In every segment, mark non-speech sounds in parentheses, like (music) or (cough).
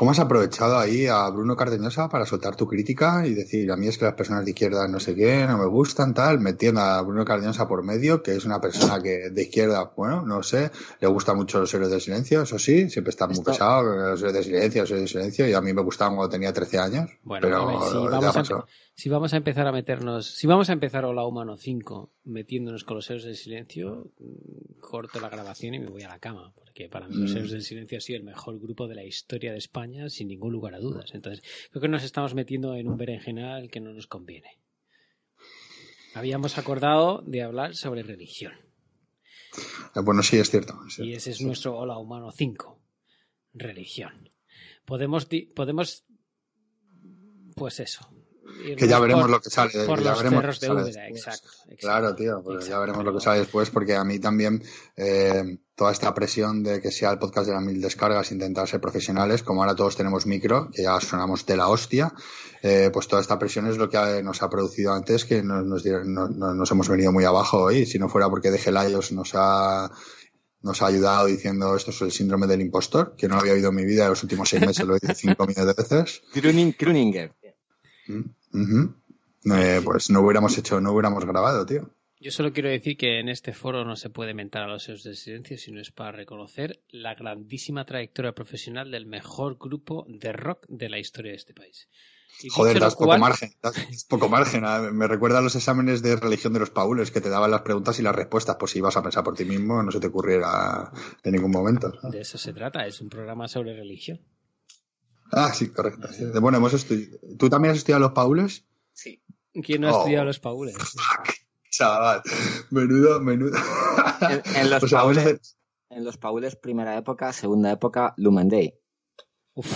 ¿Cómo has aprovechado ahí a Bruno Cardeñosa para soltar tu crítica y decir, a mí es que las personas de izquierda no sé qué, no me gustan, tal, metiendo a Bruno Cardeñosa por medio, que es una persona que de izquierda, bueno, no sé, le gusta mucho los héroes del silencio, eso sí, siempre está muy pesado, los héroes del silencio, los héroes del silencio, y a mí me gustaban cuando tenía 13 años. Bueno, pero a ver, si, ya vamos pasó. a, si vamos a empezar a meternos, si vamos a empezar Hola Humano 5 metiéndonos con los héroes del silencio, mm, corto la grabación y me voy a la cama, porque para mí los Mm. héroes del silencio ha sido el mejor grupo de la historia de España sin ningún lugar a dudas. Entonces, creo que nos estamos metiendo en un berenjenal que no nos conviene. Habíamos acordado de hablar sobre religión. Eh, Bueno, sí, es cierto. es Y ese es nuestro Hola Humano 5. Religión. Podemos, podemos pues eso. Que ya veremos por- lo que sale. Por ya los veremos cerros de Úbeda, exacto, exacto. Claro, tío, pues ya veremos lo que sale después, porque a mí también eh, toda esta presión de que sea el podcast de las mil descargas, intentar ser profesionales, como ahora todos tenemos micro, que ya sonamos de la hostia, eh, pues toda esta presión es lo que nos ha producido antes, que nos, nos, hemos venido muy abajo hoy. Si no fuera porque DG Laios nos ha nos ha ayudado diciendo esto es el síndrome del impostor, que no lo había oído en mi vida en los últimos seis meses, lo he dicho cinco millones de veces. Kruning- Eh, pues no hubiéramos hecho, no hubiéramos grabado, tío. Yo solo quiero decir que en este foro no se puede mentar a los héroes del silencio, sino es para reconocer la grandísima trayectoria profesional del mejor grupo de rock de la historia de este país. Y Joder, das poco margen, das poco margen. Ah, Me recuerda a los exámenes de religión de los paules que te daban las preguntas y las respuestas, pues si ibas a pensar por ti mismo, no se te ocurriera en ningún momento. De eso se trata, es un programa sobre religión. Ah, sí, correcto. sí. Bueno, hemos estudiado. ¿Tú también has estudiado los paules? Sí. ¿Quién no ha Oh. estudiado los paules? Chaval, menudo, menudo. En, en los O sea, vamos a paules, en los paules, primera época, segunda época, Lumen Day. Uf,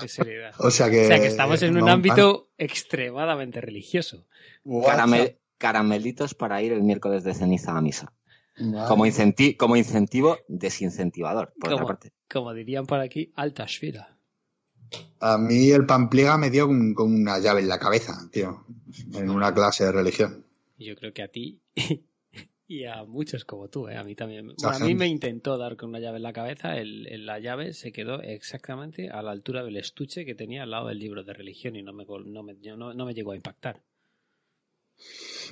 qué seriedad. O sea que. O sea que estamos en un no, ámbito extremadamente religioso. Caramel- caramelitos para ir el miércoles de ceniza a misa. Vale. Como, incenti- como incentivo desincentivador, por otra Como, parte. como dirían por aquí, alta esfera. A mí el pampliega me dio un- con una llave en la cabeza, tío, en una clase de religión. Yo creo que a ti (laughs) y a muchos como tú, ¿eh? a mí también. Bueno, a mí me intentó dar con una llave en la cabeza, el, el- la llave se quedó exactamente a la altura del estuche que tenía al lado del libro de religión y no me, no me, no, no me llegó a impactar.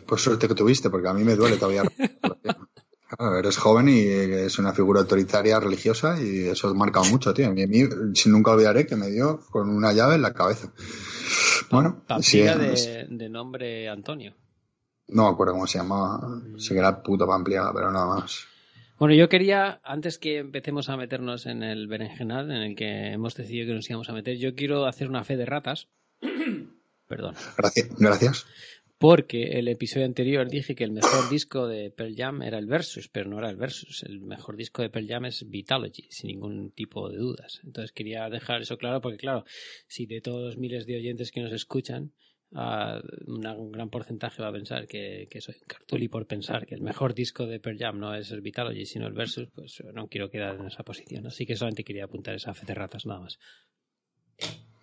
Pues suerte que tuviste, porque a mí me duele todavía. (laughs) Claro, eres joven y es una figura autoritaria religiosa y eso ha marcado mucho, tío. Y a mí, si nunca olvidaré que me dio con una llave en la cabeza. Bueno, sí, de, de nombre Antonio. no me acuerdo cómo se llamaba. Sí que era puto pampliega, pero nada más. Bueno, yo quería, antes que empecemos a meternos en el berenjenal en el que hemos decidido que nos íbamos a meter, yo quiero hacer una fe de ratas. (clears throat) Perdón. Gracias. Gracias. Porque el episodio anterior dije que el mejor disco de Pearl Jam era el Versus, pero no era el Versus. El mejor disco de Pearl Jam es Vitalogy, sin ningún tipo de dudas. Entonces quería dejar eso claro porque, claro, si de todos los miles de oyentes que nos escuchan, ah, una- un gran porcentaje va a pensar que, que soy cartuli por pensar que el mejor disco de Pearl Jam no es el Vitalogy, sino el Versus, pues no quiero quedar en esa posición. Así que solamente quería apuntar esa fe de ratas nada más.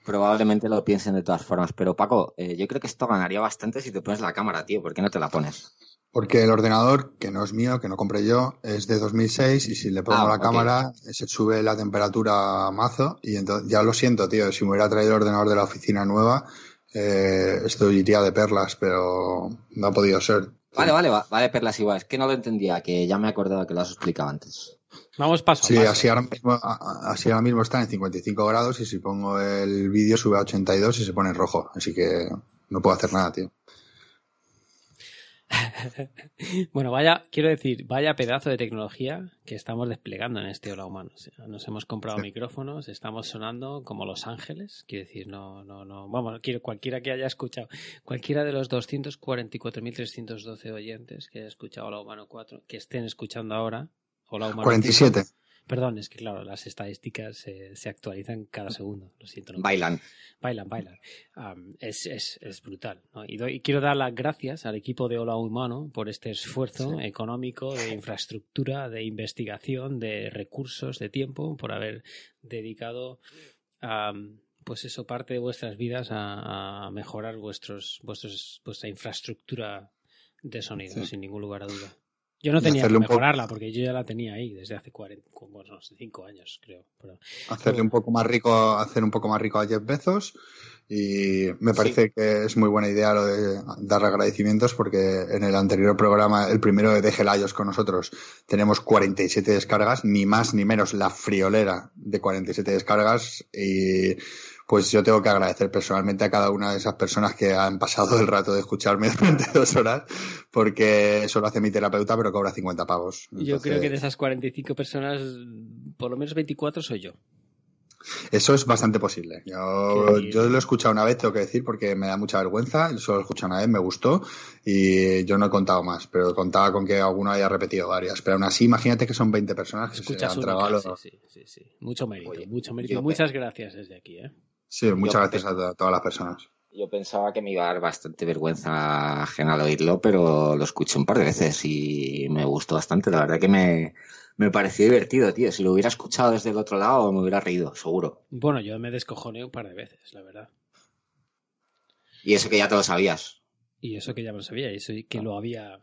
Probablemente lo piensen de todas formas. Pero Paco, eh, yo creo que esto ganaría bastante si te pones la cámara, tío. ¿Por qué no te la pones? Porque el ordenador, que no es mío, que no compré yo, es de 2006 y si le pongo Ah, la cámara se sube la temperatura a mazo y entonces ya lo siento, tío, si me hubiera traído el ordenador de la oficina nueva, eh, esto iría de perlas, pero no ha podido ser. Vale, vale, va- vale, perlas igual. Es que no lo entendía, que ya me he acordado que lo has explicado antes. Vamos paso a Sí, paso. así ahora, mismo, así ahora mismo está en 55 grados y si pongo el vídeo sube a 82 y se pone en rojo, así que no puedo hacer nada, tío. (laughs) Bueno, vaya, quiero decir, vaya pedazo de tecnología que estamos desplegando en este Hola Humano. O sea, nos hemos comprado Sí. micrófonos, estamos sonando como Los Ángeles. Quiero decir, no, no, no. Vamos, quiero, cualquiera que haya escuchado, cualquiera de los 244.312 oyentes que haya escuchado Hola Humano 4, que estén escuchando ahora, Hola Humano 47. 5. Perdón, es que claro, las estadísticas se, se actualizan cada segundo. Lo siento. no Bailan. bailan, bailan. Es, es, es brutal. ¿no? Y, doy- y quiero dar las gracias al equipo de Hola Humano por este esfuerzo económico, de infraestructura, de investigación, de recursos, de tiempo, por haber dedicado pues eso, parte de vuestras vidas a, a mejorar vuestros, vuestros, vuestra infraestructura de sonido, Sí. sin ningún lugar a duda. Yo no tenía que mejorarla porque yo ya la tenía ahí desde hace 40, bueno, 5 años, creo. Hacerle un poco más rico, hacer un poco más rico a Jeff Bezos y me parece que es muy buena idea lo de dar agradecimientos porque en el anterior programa, el primero de Gelayos con nosotros, tenemos 47 descargas, ni más ni menos la friolera de 47 descargas y pues yo tengo que agradecer personalmente a cada una de esas personas que han pasado el rato de escucharme (laughs) durante dos horas, porque eso lo hace mi terapeuta, pero cobra 50 pavos. Yo creo que de esas 45 personas, por lo menos 24 soy yo. Eso es bastante posible. Yo, yo, lo he escuchado una vez, tengo que decir, porque me da mucha vergüenza. Solo lo he escuchado una vez, me gustó y yo no he contado más, pero contaba con que alguno haya repetido varias. Pero aún así, imagínate que son 20 personas que se han. Sí, sí, sí, Mucho mérito, mucho mérito. Muchas gracias desde aquí. ¿eh? Sí, muchas gracias a, todas las personas. Yo pensaba que me iba a dar bastante vergüenza ajena al oírlo, pero lo escuché un par de veces y me gustó bastante. La verdad que me, me pareció divertido, tío. Si lo hubiera escuchado desde el otro lado, me hubiera reído, seguro. Bueno, yo me descojoné un par de veces, la verdad. Y eso que ya te lo sabías. Y eso que ya lo sabía, y eso que lo había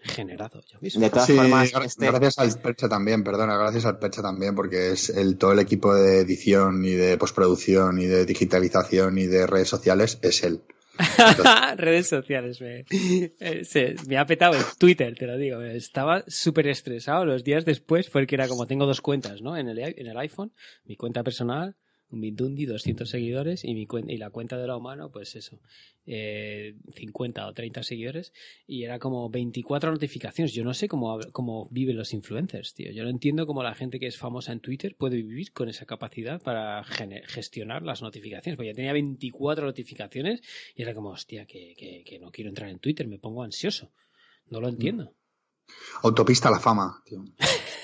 generado. De todas formas, este- gracias al Percha también, perdona, gracias al Percha también, porque es el todo el equipo de edición y de postproducción y de digitalización y de redes sociales es él. (laughs) redes sociales, me, eh, me ha petado el Twitter, te lo digo. Estaba súper estresado los días después porque era como tengo dos cuentas, ¿no? En el, en el iPhone, mi cuenta personal un Mindundi, 200 seguidores y, mi y la cuenta de la humano, pues eso, eh, 50 o 30 seguidores y era como 24 notificaciones. Yo no sé cómo, cómo viven los influencers, tío. Yo no entiendo cómo la gente que es famosa en Twitter puede vivir con esa capacidad para gestionar las notificaciones. Porque ya tenía 24 notificaciones y era como, hostia, que, que, que no quiero entrar en Twitter, me pongo ansioso. No lo entiendo. Autopista a la fama, tío. (laughs)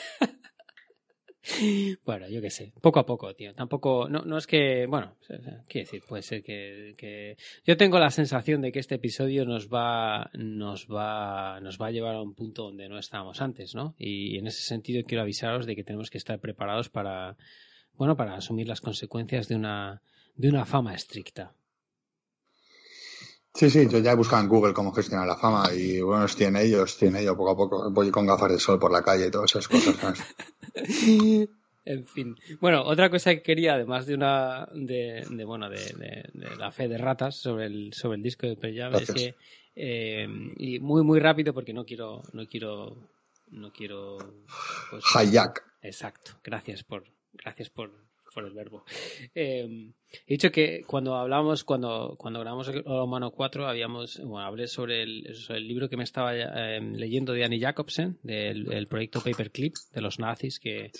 Bueno, yo qué sé, poco a poco, tío. Tampoco, no, no es que, bueno, quiero decir, puede ser que, yo tengo la sensación de que este episodio nos va, nos va, nos va a llevar a un punto donde no estábamos antes, ¿no? Y en ese sentido quiero avisaros de que tenemos que estar preparados para, bueno, para asumir las consecuencias de una, de una fama estricta. Sí, sí, yo ya he buscado en Google cómo gestionar la fama y bueno, estoy en ello, estoy en ello poco a poco. Voy con gafas de sol por la calle y todas esas cosas. (laughs) en fin. Bueno, otra cosa que quería, además de una de, bueno de, la fe de ratas sobre el sobre el disco de Pearl es que eh, y muy muy rápido porque no quiero no quiero no quiero pues, Exacto. Gracias por gracias por por el verbo. Eh, he dicho que cuando hablamos, cuando, cuando grabamos el Humano 4, habíamos, bueno, hablé sobre el, el libro que me estaba eh, leyendo de Annie Jacobsen, del proyecto Paperclip, de los nazis que,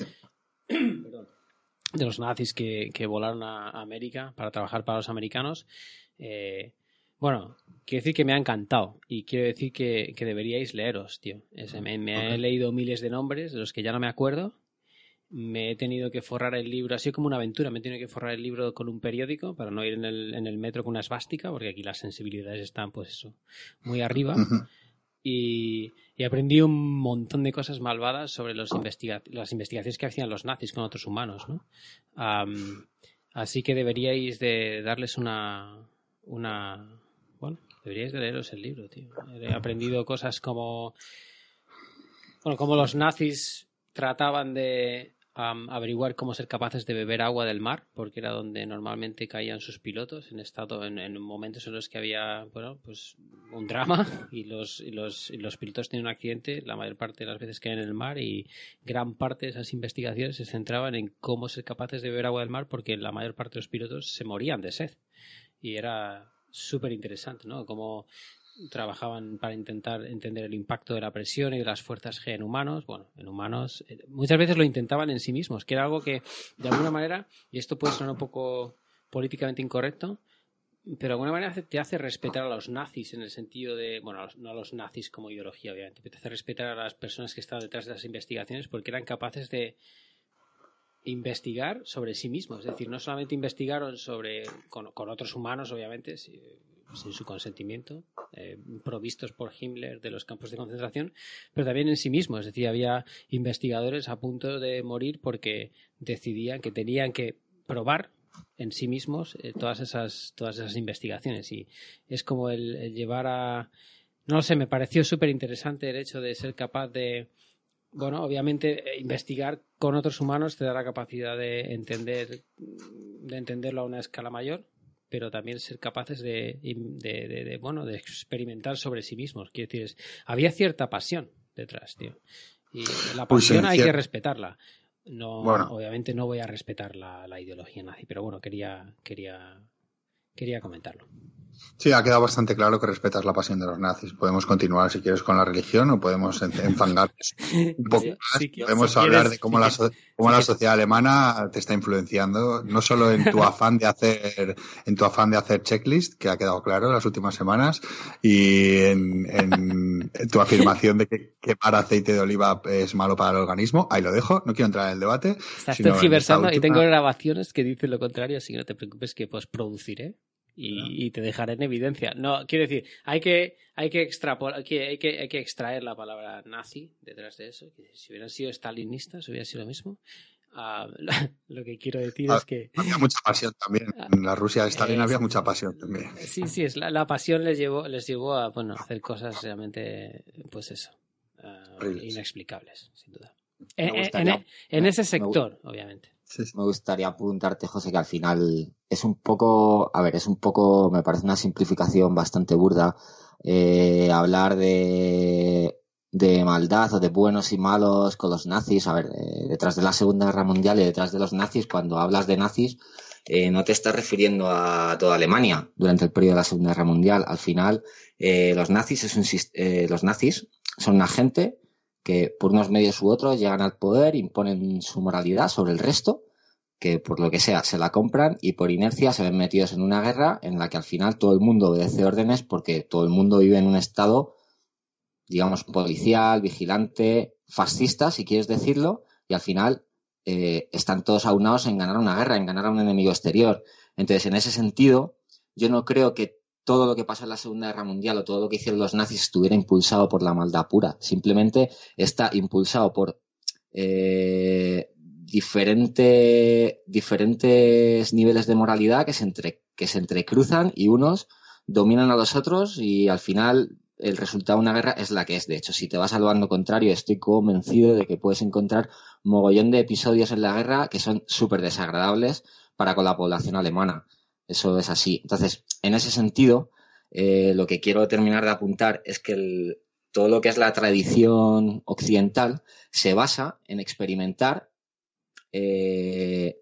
de los nazis que, que, volaron a América para trabajar para los americanos. Eh, bueno, quiero decir que me ha encantado y quiero decir que, que deberíais leeros, tío. me, me, he leído miles de nombres de los que ya no me acuerdo me he tenido que forrar el libro, así como una aventura, me he tenido que forrar el libro con un periódico para no ir en el, en el metro con una esvástica, porque aquí las sensibilidades están, pues eso, muy arriba. (laughs) y, aprendí un montón de cosas malvadas sobre los las investigaciones que hacían los nazis con otros humanos, ¿no? así que deberíais de darles una, una, bueno, deberíais de leeros el libro, tío. He aprendido cosas como, bueno, como los nazis trataban de averiguar cómo ser capaces de beber agua del mar, porque era donde normalmente caían sus pilotos, en estado, en, momentos en los que había, bueno, pues un drama (laughs) y los, y los, los pilotos tienen un accidente, la mayor parte de las veces caen en el mar y gran parte de esas investigaciones se centraban en cómo ser capaces de beber agua del mar, porque la mayor parte de los pilotos se morían de sed. Y era súper interesante, ¿no? Como trabajaban para intentar entender el impacto de la presión y de las fuerzas G en humanos. Bueno, en humanos eh, muchas veces lo intentaban en sí mismos, que era algo que de alguna manera, y esto puede sonar un poco políticamente incorrecto, pero de alguna manera te hace respetar a los nazis en el sentido de, bueno, no a los nazis como ideología, obviamente, pero te hace respetar a las personas que estaban detrás de las investigaciones porque eran capaces de investigar sobre sí mismos. Es decir, no solamente investigaron sobre con, con otros humanos, obviamente, sin su consentimiento, eh, provistos por Himmler de los campos de concentración, pero también en sí mismo. Es decir, había investigadores a punto de morir porque decidían que tenían que probar en sí mismos eh, todas esas todas esas investigaciones y es como el, llevar a no sé, me pareció súper interesante el hecho de ser capaz de, bueno, obviamente eh, investigar con otros humanos te da la capacidad de entender, de entenderlo a una escala mayor, pero también ser capaces de, de, bueno, de experimentar sobre sí mismos. Quiero decir, había cierta pasión detrás, tío. Y la pues pasión hay que respetarla. No, obviamente no voy a respetar la, la, ideología nazi, pero bueno, quería, quería, quería comentarlo. Sí, ha quedado bastante claro que respetas la pasión de los nazis. Podemos continuar, si quieres, con la religión o podemos enfangar (laughs) un poco más. podemos hablar de cómo, la, cómo la sociedad alemana te está influenciando, no solo en tu (laughs) afán de hacer, en tu afán de hacer checklist, que ha quedado claro en las últimas semanas, y en, tu afirmación de que quemar aceite de oliva es malo para el organismo. Ahí lo dejo, no quiero entrar en el debate. Estás tergiversando y tengo grabaciones que dicen lo contrario, así que no te preocupes que pues produciré y, te dejaré en evidencia. No, quiero decir, hay que, hay que extrapolar, hay que, hay que, hay que extraer la palabra nazi detrás de eso. Si hubieran sido stalinistas, hubiera sido lo mismo. Ah, (laughs) lo que quiero decir ah, es que. Había mucha pasión también. Ah, en la Rusia de Stalin había mucha pasión también. Sí, sí, es la, la, pasión les llevó, les llevó a bueno, hacer cosas realmente, pues eso, inexplicables, sin duda. En, en, en, ese sector, obviamente. Me gustaría apuntarte, José, que al final es un poco, a ver, es un poco, me parece una simplificación bastante burda eh, hablar de, de maldad o de buenos y malos con los nazis. A ver, eh, detrás de la Segunda Guerra Mundial y detrás de los nazis, cuando hablas de nazis, eh, no te estás refiriendo a toda Alemania durante el periodo de la Segunda Guerra Mundial. Al final, los nazis es un, los nazis son una gente que por unos medios u otros llegan al poder, imponen su moralidad sobre el resto, que por lo que sea se la compran y por inercia se ven metidos en una guerra en la que al final todo el mundo obedece órdenes porque todo el mundo vive en un estado, digamos, policial, vigilante, fascista, si quieres decirlo, y al final eh, están todos aunados en ganar una guerra, en ganar a un enemigo exterior. Entonces, en ese sentido, yo no creo que todo lo que pasó en la Segunda Guerra Mundial o todo lo que hicieron los nazis estuviera impulsado por la maldad pura. Simplemente está impulsado por eh, diferentes niveles de moralidad que se, entre, que se entrecruzan y unos dominan a los otros y al final el resultado de una guerra es la que es. De hecho, si te vas al bando contrario, estoy convencido de que puedes encontrar mogollón de episodios en la guerra que son súper desagradables para con la población alemana. Eso es así. Entonces, en ese sentido, eh, lo que quiero terminar de apuntar es que todo lo que es la tradición occidental se basa en experimentar. Eh,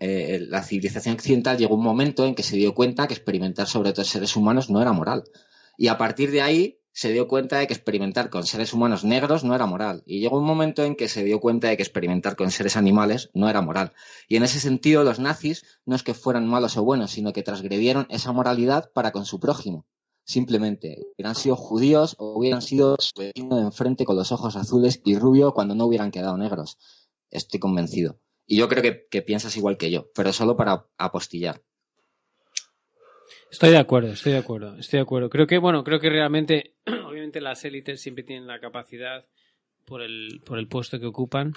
eh, la civilización occidental llegó un momento en que se dio cuenta que experimentar sobre otros seres humanos no era moral. Y a partir de ahí se dio cuenta de que experimentar con seres humanos negros no era moral. Y llegó un momento en que se dio cuenta de que experimentar con seres animales no era moral. Y en ese sentido, los nazis no es que fueran malos o buenos, sino que transgredieron esa moralidad para con su prójimo. Simplemente, hubieran sido judíos o hubieran sido su vecino de enfrente con los ojos azules y rubio cuando no hubieran quedado negros. Estoy convencido. Y yo creo que, que piensas igual que yo, pero solo para apostillar. Estoy de acuerdo, estoy de acuerdo, estoy de acuerdo. Creo que, bueno, creo que realmente, (clears throat) obviamente las élites siempre tienen la capacidad, por el, por el puesto que ocupan,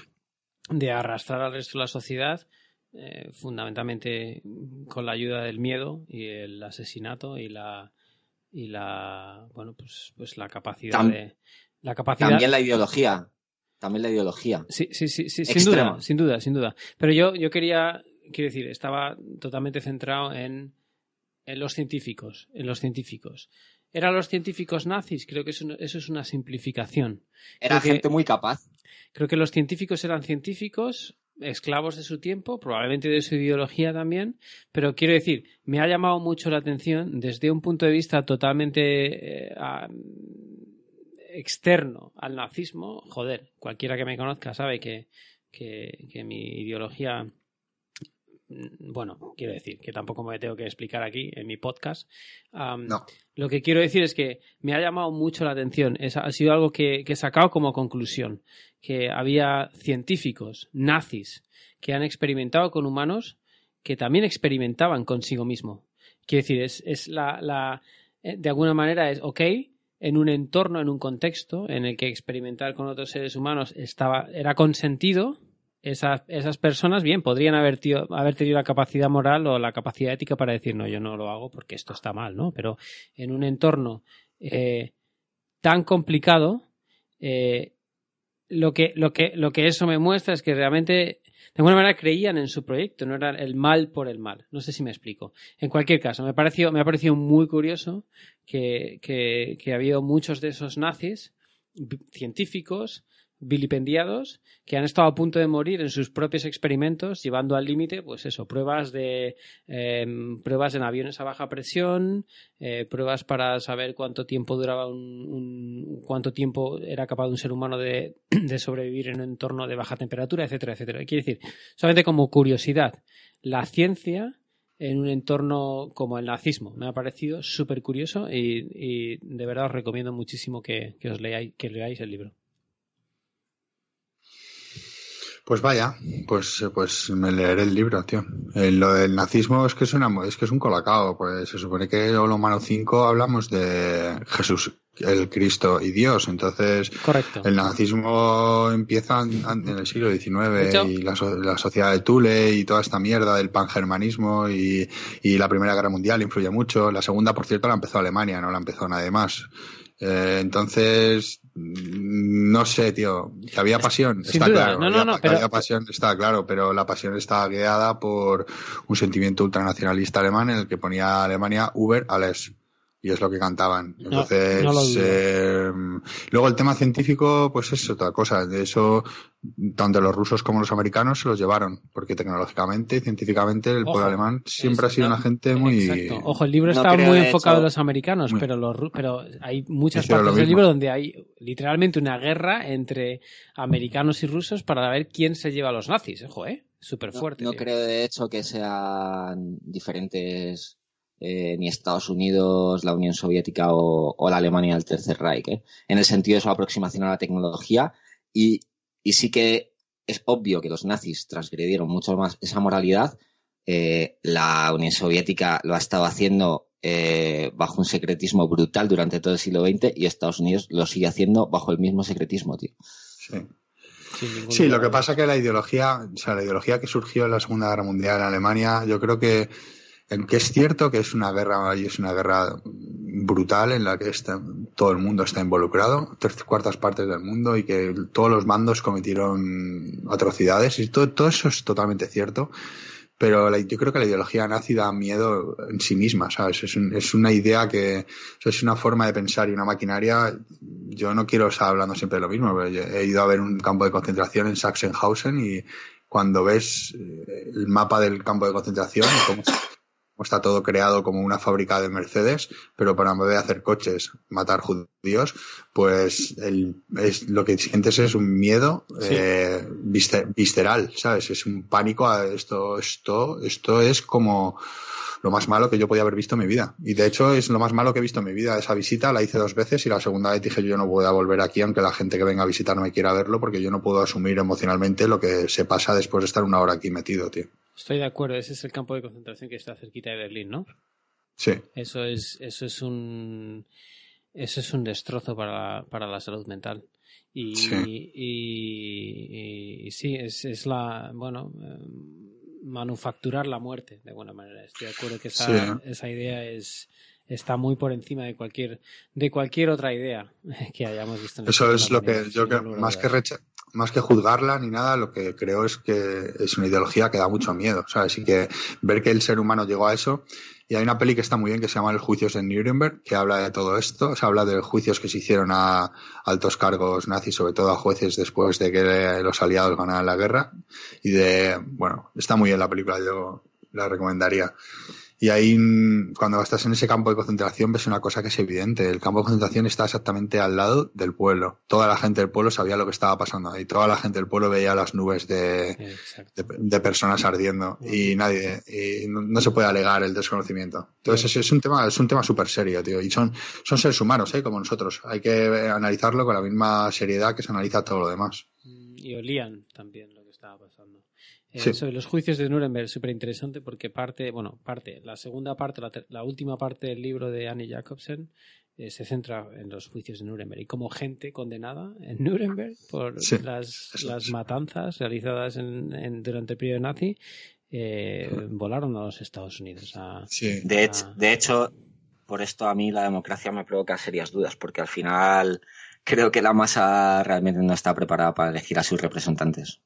de arrastrar al resto de la sociedad, eh, fundamentalmente con la ayuda del miedo y el asesinato y la y la bueno pues pues la capacidad de la capacidad también la ideología también la ideología. Sí sí sí, sí sin duda sin duda sin duda. Pero yo yo quería quiero decir estaba totalmente centrado en en los científicos, en los científicos. ¿Eran los científicos nazis? Creo que eso, es una simplificación. Era gente muy capaz. Creo que los científicos eran científicos, esclavos de su tiempo, probablemente de su ideología también, pero quiero decir, me ha llamado mucho la atención desde un punto de vista totalmente eh, externo al nazismo. Joder, cualquiera que me conozca sabe que, que mi ideología bueno, quiero decir que tampoco me tengo que explicar aquí en mi podcast. Lo que quiero decir es que me ha llamado mucho la atención. ha sido algo que, he sacado como conclusión. Que había científicos, nazis, que han experimentado con humanos que también experimentaban consigo mismo. Quiero decir, es, es la, la, eh, de alguna manera es, ok, en un entorno, en un contexto en el que experimentar con otros seres humanos estaba, era consentido, esas, esas personas, bien, podrían haber, haber tenido la capacidad moral o la capacidad ética para decir, no, yo no lo hago porque esto está mal, ¿no? Pero en un entorno eh, tan complicado, eh, lo, que, lo, que, lo que eso me muestra es que realmente de alguna manera creían en su proyecto, no era el mal por el mal. No sé si me explico. En cualquier caso, me, pareció, me ha parecido muy curioso que, que, que ha habido muchos de esos nazis, científicos, vilipendiados que han estado a punto de morir en sus propios experimentos, llevando al límite, pues eso, pruebas de em, pruebas en aviones a baja presión, eh, pruebas para saber cuánto tiempo duraba un, cuánto tiempo era capaz un ser humano de, (clears throat) de, sobrevivir en un entorno de baja temperatura, etcétera, etcétera. Quiere decir, solamente como curiosidad, la ciencia en un entorno como el nazismo. Me ha parecido súper curioso y, y, de verdad os recomiendo muchísimo que, que os leáis, que leáis el libro. Pues vaya, pues, pues me leeré el libro, tío. Eh, lo del nazismo es que es, una, es que es un colacao. Pues se supone que en Humano 5 hablamos de Jesús, el Cristo y Dios. Entonces, Correcto. el nazismo empieza en, el siglo XIX y la, la, sociedad de Thule y toda esta mierda del pangermanismo y, y la Primera Guerra Mundial influye mucho. La segunda, por cierto, la empezó Alemania, no la empezó nadie más. Eh, entonces, no sé, tío. Que había pasión, Sin está duda. claro. No, no, había, no, pero- había pasión, está claro, pero la pasión está guiada por un sentimiento ultranacionalista alemán en el que ponía a Alemania Uber alles. Y es lo que cantaban. Entonces, no lo dudo. eh, luego el tema científico, pues es otra cosa. De eso, tanto los rusos como los americanos se los llevaron, porque tecnológicamente y científicamente el Ojo, pueblo alemán siempre es- ha sido no, una gente muy... Exacto. Ojo, el libro está muy enfocado hecho- en los americanos, Muy- pero, los, pero hay muchas partes del mismo. libro donde hay literalmente una guerra entre americanos y rusos para ver quién se lleva a los nazis. Ojo, ¿eh? Súper fuerte. no creo de hecho que sean diferentes eh, ni Estados Unidos, la Unión Soviética o, o la Alemania del Tercer Reich, ¿eh? en el sentido de su aproximación a la tecnología y, y sí que es obvio que los nazis transgredieron mucho más esa moralidad. Eh, la Unión Soviética lo ha estado haciendo eh, bajo un secretismo brutal durante todo el siglo XX y Estados Unidos lo sigue haciendo bajo el mismo secretismo, tío. Sí. Sí, lo que pasa que la ideología, o sea, la ideología que surgió en la Segunda Guerra Mundial en Alemania, yo creo que, que es cierto que es una guerra y es una guerra brutal en la que está, todo el mundo está involucrado, tres cuartas partes del mundo y que todos los mandos cometieron atrocidades y todo, todo eso es totalmente cierto. Pero yo creo que la ideología nazi da miedo en sí misma, ¿sabes? Es, es una idea que, es una forma de pensar y una maquinaria. Yo no quiero estar hablando siempre de lo mismo, pero he ido a ver un campo de concentración en Sachsenhausen y cuando ves el mapa del campo de concentración cómo está todo creado como una fábrica de Mercedes, pero para en vez de hacer coches, matar judíos, pues el, es, lo que sientes es un miedo Sí. eh, viscer- visceral, ¿sabes? Es un pánico a esto, esto, esto es como lo más malo que yo podía haber visto en mi vida. Y de hecho es lo más malo que he visto en mi vida. Esa visita la hice dos veces y la segunda vez dije yo no voy a volver aquí aunque la gente que venga a visitarme quiera verlo porque yo no puedo asumir emocionalmente lo que se pasa después de estar una hora aquí metido, tío. Estoy de acuerdo, ese es el campo de concentración que está cerquita de Berlín, ¿no? Sí. Eso es, eso es un eso es un destrozo para, para la salud mental. Y, Sí. y, y- y sí, es, es la, bueno, eh, manufacturar la muerte, de alguna manera. Estoy de acuerdo que esa, Sí. esa idea es está muy por encima de cualquier de cualquier otra idea (laughs) que hayamos visto. En la Eso es lo que yo ningún más que a dudas. recha- más que juzgarla ni nada, lo que creo es que es una ideología que da mucho miedo, ¿sabes? Y que ver que el ser humano llegó a eso. Y hay una peli que está muy bien que se llama Los juicios de Nuremberg, que habla de todo esto, se habla de juicios que se hicieron a altos cargos nazis, sobre todo a jueces después de que los aliados ganaran la guerra. Y de, bueno, está muy bien la película, yo la recomendaría. Y ahí, cuando estás en ese campo de concentración, ves una cosa que es evidente. El campo de concentración está exactamente al lado del pueblo. Toda la gente del pueblo sabía lo que estaba pasando ahí. Toda la gente del pueblo veía las nubes de, de, de personas ardiendo. Y nadie, y no, no se puede alegar el desconocimiento. Entonces, es, es un tema, es un tema súper serio, tío. Y son, son seres humanos, ¿eh? Como nosotros. Hay que analizarlo con la misma seriedad que se analiza todo lo demás. Y olían también lo que estaba pasando. Eh, Sí. Sobre los juicios de Nuremberg, súper interesante porque parte, bueno, parte, la segunda parte, la, última parte del libro de Annie Jacobsen eh, se centra en los juicios de Nuremberg y como gente condenada en Nuremberg por Sí, las, eso las matanzas realizadas en, en- durante el periodo nazi, eh, volaron a los Estados Unidos. A, Sí. De hecho, de hecho, por esto a mí la democracia me provoca serias dudas, porque al final creo que la masa realmente no está preparada para elegir a sus representantes.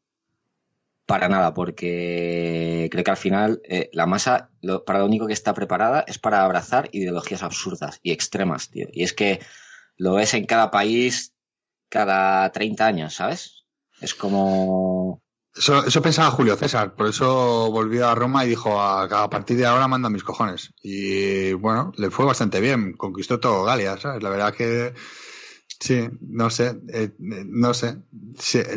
Para nada, porque creo que al final eh, la masa para lo único que está preparada es para abrazar ideologías absurdas y extremas, tío. Y es que lo ves en cada país cada 30 años, ¿sabes? Es como... Eso, pensaba Julio César, por eso volvió a Roma y dijo a, partir de ahora manda mis cojones. Y bueno, le fue bastante bien, conquistó todo Galia, ¿sabes? La verdad que sí, no sé, eh, no sé.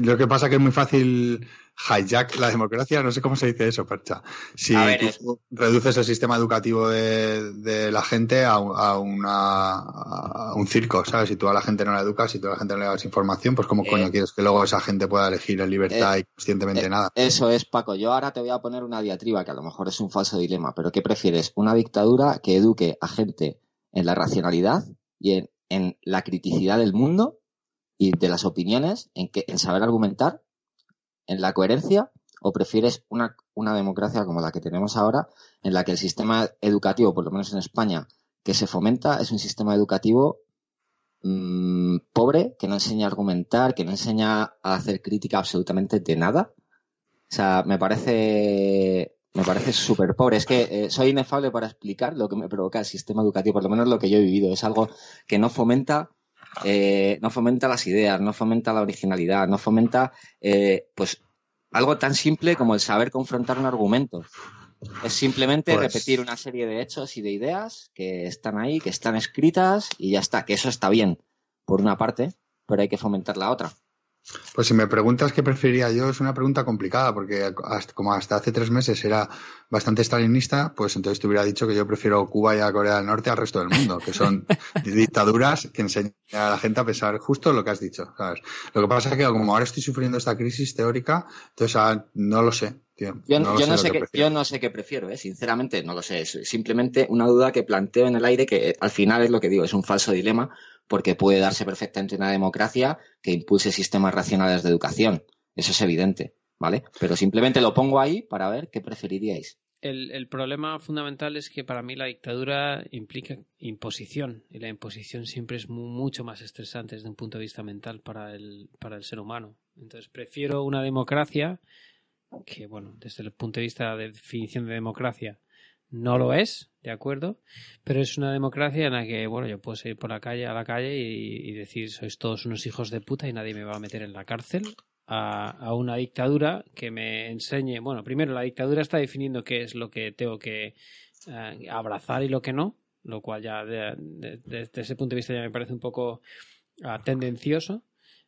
lo que pasa que es muy fácil hijack la democracia, no sé cómo se dice eso, Percha. Si tú reduces el sistema educativo de, la gente a, una, un circo, ¿sabes? Si tú a la gente no la educas, si tú a la gente no le das información, pues ¿cómo eh, coño quieres que luego esa gente pueda elegir en libertad eh, y conscientemente eh, nada? Eso es, Paco. Yo ahora te voy a poner una diatriba que a lo mejor es un falso dilema, pero ¿qué prefieres? ¿Una dictadura que eduque a gente en la racionalidad y en, en la criticidad del mundo y de las opiniones, en, que, en saber argumentar? En la coherencia o prefieres una, democracia como la que tenemos ahora, en la que el sistema educativo, por lo menos en España, que se fomenta es un sistema educativo mmm, pobre, que no enseña a argumentar, que no enseña a hacer crítica absolutamente de nada. O sea, me parece me parece súper pobre. Es que eh, soy inefable para explicar lo que me provoca el sistema educativo, por lo menos lo que yo he vivido. Es algo que no fomenta eh, no fomenta las ideas, no fomenta la originalidad, no fomenta eh, pues algo tan simple como el saber confrontar un argumento. Es simplemente pues repetir una serie de hechos y de ideas que están ahí, que están escritas y ya está, que eso está bien, por una parte, pero hay que fomentar la otra. Pues si me preguntas qué preferiría yo, es una pregunta complicada, porque como hasta hace tres meses era bastante stalinista, pues entonces te hubiera dicho que yo prefiero Cuba y a Corea del Norte al resto del mundo, que son (laughs) dictaduras que enseñan a la gente a pensar justo lo que has dicho, ¿sabes? Lo que pasa es que como ahora estoy sufriendo esta crisis teórica, entonces ah, no lo sé. Tío, yo, no, yo, no sé qué, yo no sé qué prefiero, ¿eh? sinceramente no lo sé. Es simplemente una duda que planteo en el aire que eh, al final es lo que digo, es un falso dilema porque puede darse perfectamente una democracia que impulse sistemas racionales de educación. Eso es evidente, ¿vale? Pero simplemente lo pongo ahí para ver qué preferiríais. El, problema fundamental es que para mí la dictadura implica imposición y la imposición siempre es mucho más estresante desde un punto de vista mental para el, para el ser humano. Entonces prefiero una democracia que, bueno, desde el punto de vista de definición de democracia, no lo es, ¿de acuerdo? Pero es una democracia en la que, bueno, yo puedo ir por la calle, a la calle y, decir, sois todos unos hijos de puta y nadie me va a meter en la cárcel. A, una dictadura que me enseñe, bueno, primero la dictadura está definiendo qué es lo que tengo que eh, abrazar y lo que no, lo cual ya desde ese punto de vista ya me parece un poco ah, tendencioso.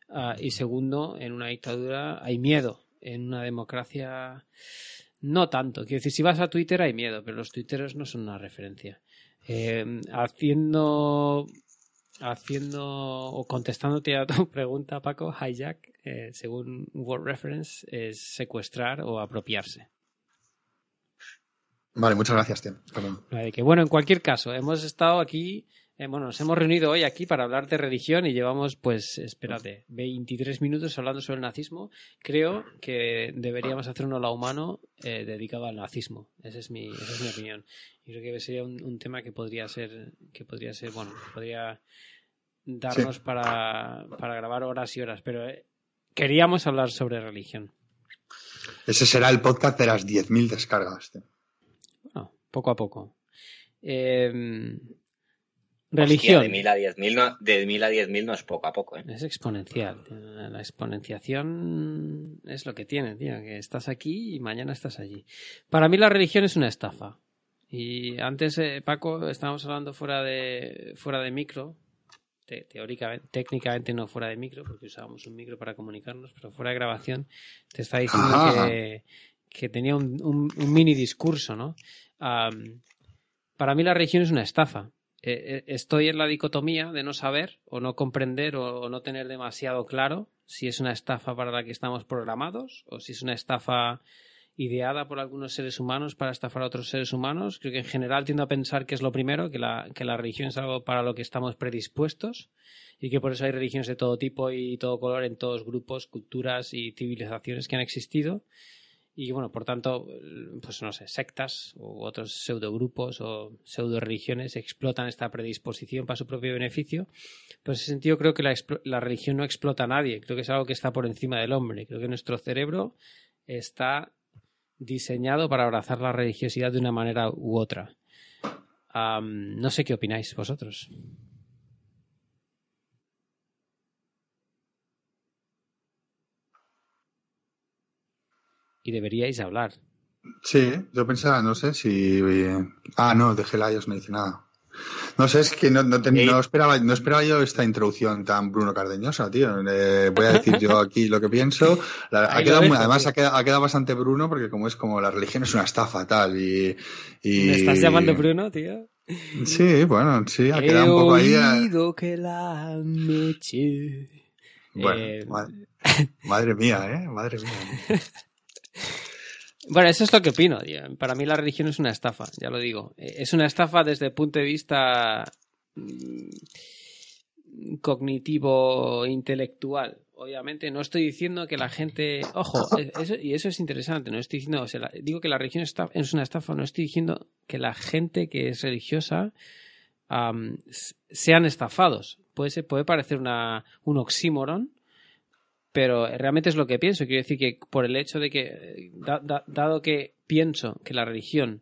Ah, y segundo, en una dictadura hay miedo, en una democracia no tanto. Quiero decir, si vas a Twitter hay miedo, pero los twitteros no son una referencia. Eh, haciendo haciendo o contestándote a tu (laughs) pregunta, Paco, hijack, eh, según Word Reference, es secuestrar o apropiarse. Vale, muchas gracias, tío. que bueno, en cualquier caso, hemos estado aquí eh, bueno, nos hemos reunido hoy aquí para hablar de religión y llevamos, pues, espérate, 23 minutos hablando sobre el nazismo. Creo que deberíamos hacer un hola humano eh, dedicado al nazismo. Esa es mi, esa es mi opinión. Y creo que sería un, tema que podría ser, que podría ser, bueno, podría darnos para, para, grabar horas y horas, pero eh, queríamos hablar sobre religión. Ese será el podcast de las 10.000 descargas. Bueno, poco a poco. Eh, Religión. de 1000 a 10.000 no, de mil a 10.000 no es poco a poco. ¿eh? Es exponencial. La exponenciación es lo que tiene, tío. Que estás aquí y mañana estás allí. Para mí la religión es una estafa. Y antes, eh, Paco, estábamos hablando fuera de, fuera de micro. teóricamente, técnicamente no fuera de micro, porque usábamos un micro para comunicarnos, pero fuera de grabación, te está diciendo que, que, tenía un, un, mini discurso, ¿no? para mí la religión es una estafa eh, eh, estoy en la dicotomía de no saber o no comprender o, no tener demasiado claro si es una estafa para la que estamos programados o si es una estafa ideada por algunos seres humanos para estafar a otros seres humanos. Creo que en general tiendo a pensar que es lo primero, que la, que la religión es algo para lo que estamos predispuestos y que por eso hay religiones de todo tipo y todo color en todos grupos, culturas y civilizaciones que han existido y bueno, por tanto, pues no sé, sectas u otros pseudogrupos o pseudo religiones explotan esta predisposición para su propio beneficio. Pues en ese sentido creo que la, la, religión no explota a nadie, creo que es algo que está por encima del hombre, creo que nuestro cerebro está diseñado para abrazar la religiosidad de una manera u otra. no sé qué opináis vosotros. Y deberíais hablar. Sí, yo pensaba, no sé si. Ah, no, de Gelayos no dice nada. No sé, es que no, no, no, esperaba, no esperaba yo esta introducción tan Bruno Cardeñosa, tío. Eh, voy a decir yo aquí lo que pienso. ha quedado, además ha quedado, bastante Bruno porque como es como la religión es una estafa tal y... ¿Me estás llamando Bruno, tío? Sí, bueno, sí, ha quedado un poco ahí. Oído que la meche. Bueno, eh, madre mía, ¿eh? Madre mía. (laughs) Bueno, eso es lo que opino. Para mí la religión es una estafa, ya lo digo. Eh, es una estafa desde el punto de vista mm, cognitivo, intelectual. Obviamente, no estoy diciendo que la gente. Ojo, e, y eso es interesante. No estoy diciendo. digo que la religión es una estafa. No estoy diciendo que la gente que es religiosa sean estafados. Puede, puede parecer una, un oxímoron, pero realmente es lo que pienso. Quiero decir que por el hecho de que, dado que pienso que la religión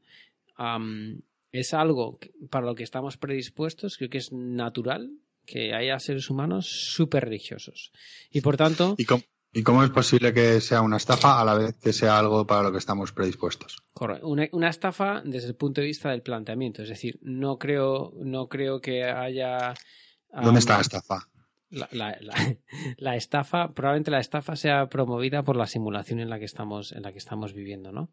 es algo para lo que estamos predispuestos, creo que es natural que haya seres humanos súper religiosos. Y por tanto... ¿Y cómo, es posible que sea una estafa a la vez que sea algo para lo que estamos predispuestos? Correcto. Una, una, estafa desde el punto de vista del planteamiento. Es decir, no creo, no creo que haya... ¿Dónde está la estafa? (laughs) la, estafa, probablemente la estafa sea promovida por la simulación en la que estamos, en la que estamos viviendo, ¿no?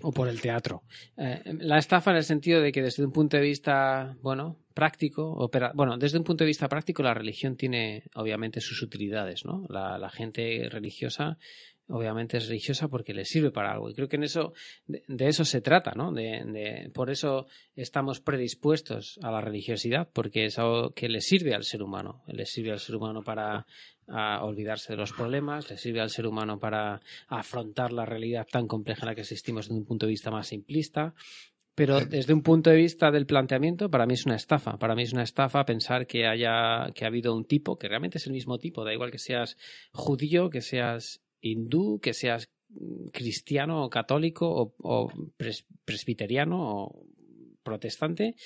o por el teatro. Eh, la estafa en el sentido de que desde un punto de vista, bueno, práctico, bueno, desde un punto de vista práctico la religión tiene obviamente sus utilidades, ¿no? la gente religiosa obviamente es religiosa porque le sirve para algo. Y creo que en eso, de, eso se trata, ¿no? De, por eso estamos predispuestos a la religiosidad, porque es algo que le sirve al ser humano. Le sirve al ser humano para olvidarse de los problemas, le sirve al ser humano para afrontar la realidad tan compleja en la que existimos desde un punto de vista más simplista. Pero desde un punto de vista del planteamiento, para mí es una estafa. Para mí es una estafa pensar que haya, que ha habido un tipo, que realmente es el mismo tipo, da igual que seas judío, que seas hindú, que seas cristiano o católico o, presbiteriano o protestante,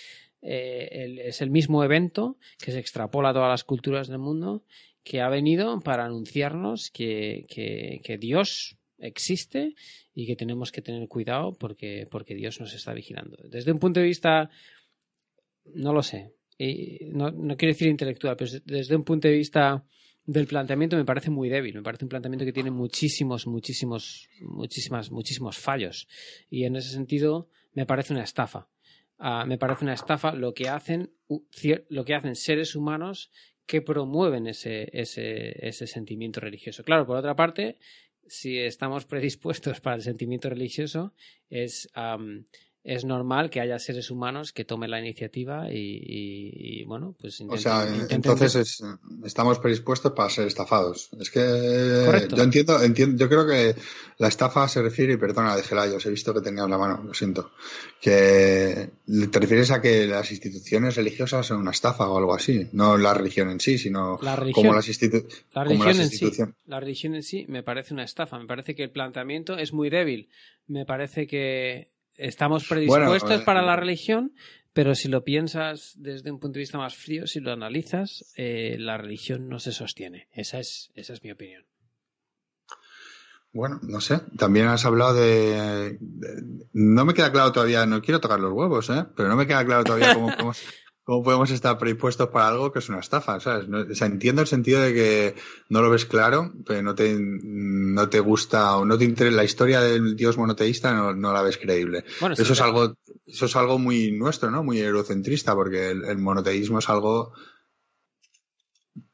eh, es el mismo evento que se extrapola a todas las culturas del mundo que ha venido para anunciarnos que, que, Dios existe y que tenemos que tener cuidado porque, porque Dios nos está vigilando. Desde un punto de vista, no lo sé, no, no quiero decir intelectual, pero desde un punto de vista del planteamiento me parece muy débil. Me parece un planteamiento que tiene muchísimos, muchísimos, muchísimas, muchísimos fallos. Y en ese sentido me parece una estafa. Ah, me parece una estafa lo que hacen, lo que hacen seres humanos que promueven ese, ese, ese sentimiento religioso. Claro, por otra parte, si estamos predispuestos para el sentimiento religioso, es es normal que haya seres humanos que tomen la iniciativa y, bueno, pues O sea, entonces estamos predispuestos para ser estafados. Es que yo entiendo, entiendo, yo creo que la estafa se refiere, y perdona, de os he visto que tenías la mano, lo siento, que te refieres a que las instituciones religiosas son una estafa o algo así, no la religión en sí, sino como las, instituciones. La religión en sí me parece una estafa, me parece que el planteamiento es muy débil, me parece que estamos predispuestos para la religión, pero si lo piensas desde un punto de vista más frío, si lo analizas, eh, la religión no se sostiene. Esa es, esa es mi opinión. Bueno, no sé. También has hablado de, No me queda claro todavía, no quiero tocar los huevos, ¿eh? Pero no me queda claro todavía cómo, cómo, (laughs) ¿Cómo podemos estar predispuestos para algo que es una estafa? ¿sabes? o sea, entiendo el sentido de que no lo ves claro, pero no te, no te gusta o no te interesa la historia del dios monoteísta, no, no la ves creíble. eso, es algo, eso es algo muy nuestro, ¿no? Muy eurocentrista, porque el monoteísmo es algo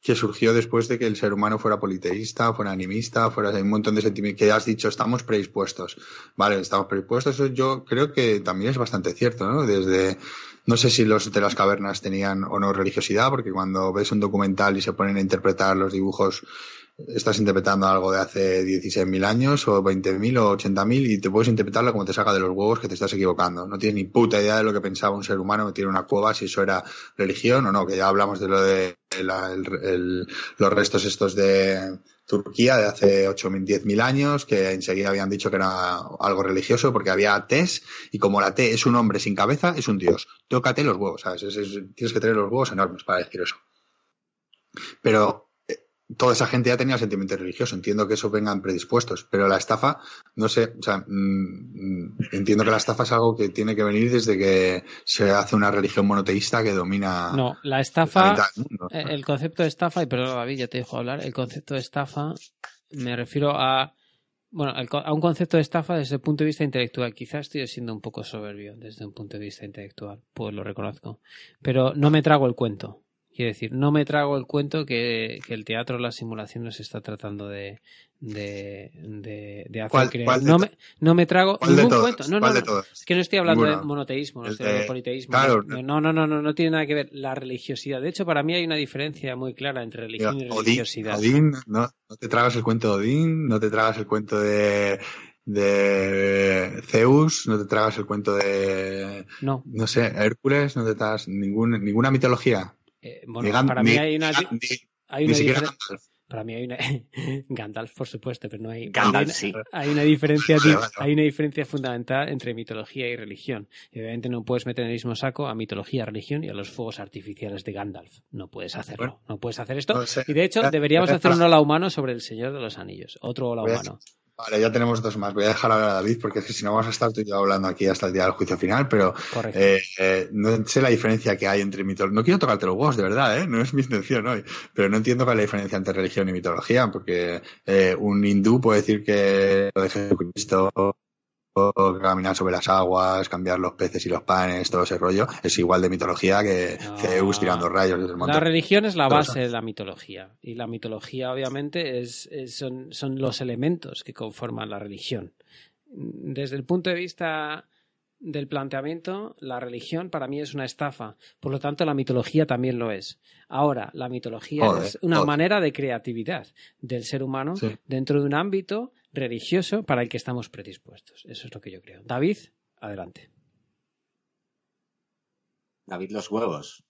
que surgió después de que el ser humano fuera politeísta, fuera animista, fuera un montón de sentimientos que has dicho, estamos predispuestos. Vale, estamos predispuestos. Eso yo creo que también es bastante cierto, ¿no? Desde, no sé si los de las cavernas tenían o no religiosidad, porque cuando ves un documental y se ponen a interpretar los dibujos estás interpretando algo de hace 16.000 años o 20.000 o 80.000 y te puedes interpretarlo como te saca de los huevos que te estás equivocando. No tienes ni puta idea de lo que pensaba un ser humano que tiene una cueva, si eso era religión o no, que ya hablamos de lo de los restos estos de Turquía de hace 8.000, 10.000 años, que enseguida habían dicho que era algo religioso porque había Tes y como la T es un hombre sin cabeza, es un dios. Tócate los huevos, ¿sabes? tienes que tener los huevos enormes para decir eso. Pero toda esa gente ya tenía sentimiento religioso. Entiendo que eso vengan predispuestos, pero la estafa, no sé, o sea, mm, entiendo que la estafa es algo que tiene que venir desde que se hace una religión monoteísta que domina. No, la estafa, eh, el concepto de estafa, y perdón, David, ya te dejo hablar, el concepto de estafa me refiero a. Bueno, a un concepto de estafa desde el punto de vista intelectual. Quizás estoy siendo un poco soberbio desde un punto de vista intelectual, pues lo reconozco. Pero no me trago el cuento. Quiero decir, no me trago el cuento que, el teatro, la simulación nos está tratando de, de, de, hacer creer. no, me, no me trago ningún cuento. No, no, no. Es que no estoy hablando de monoteísmo, no estoy hablando de politeísmo. no, no, no, no, no tiene nada que ver. La religiosidad. De hecho, para mí hay una diferencia muy clara entre religión y religiosidad. Odín, no, no te tragas el cuento de Odín, no te tragas el cuento de de Zeus, no te tragas el cuento de no, no sé, Hércules, no te tragas ningún, ninguna mitología. Eh, bueno, para mí hay una, hay una diferencia. Para mí hay una Gandalf, por supuesto, pero no hay Gandalf, sí. hay una diferencia hay una diferencia fundamental entre mitología y religión. Y obviamente no puedes meter en el mismo saco a mitología, religión y a los fuegos artificiales de Gandalf. No puedes hacerlo. no puedes hacer esto. y de hecho deberíamos hacer un hola humano sobre el Señor de los Anillos. Otro hola humano. Vale, ya tenemos dos más. Voy a dejar hablar a David porque es que si no vamos a estar tú y yo hablando aquí hasta el día del juicio final, pero eh, eh, no sé la diferencia que hay entre mitología. No quiero tocarte los huevos, de verdad, ¿eh? no es mi intención hoy, pero no entiendo cuál es la diferencia entre religión y mitología, porque eh, un hindú puede decir que lo de Jesucristo caminar sobre las aguas, cambiar los peces y los panes, todo ese rollo, es igual de mitología que Zeus tirando rayos desde el monte. La religión es la base de la mitología y la mitología obviamente es, son, son los elementos que conforman la religión. Desde el punto de vista del planteamiento, la religión para mí es una estafa. Por lo tanto, la mitología también lo es. Ahora, la mitología es una manera de creatividad del ser humano dentro de un ámbito religioso para el que estamos predispuestos. Eso es lo que yo creo. David, adelante. David los huevos.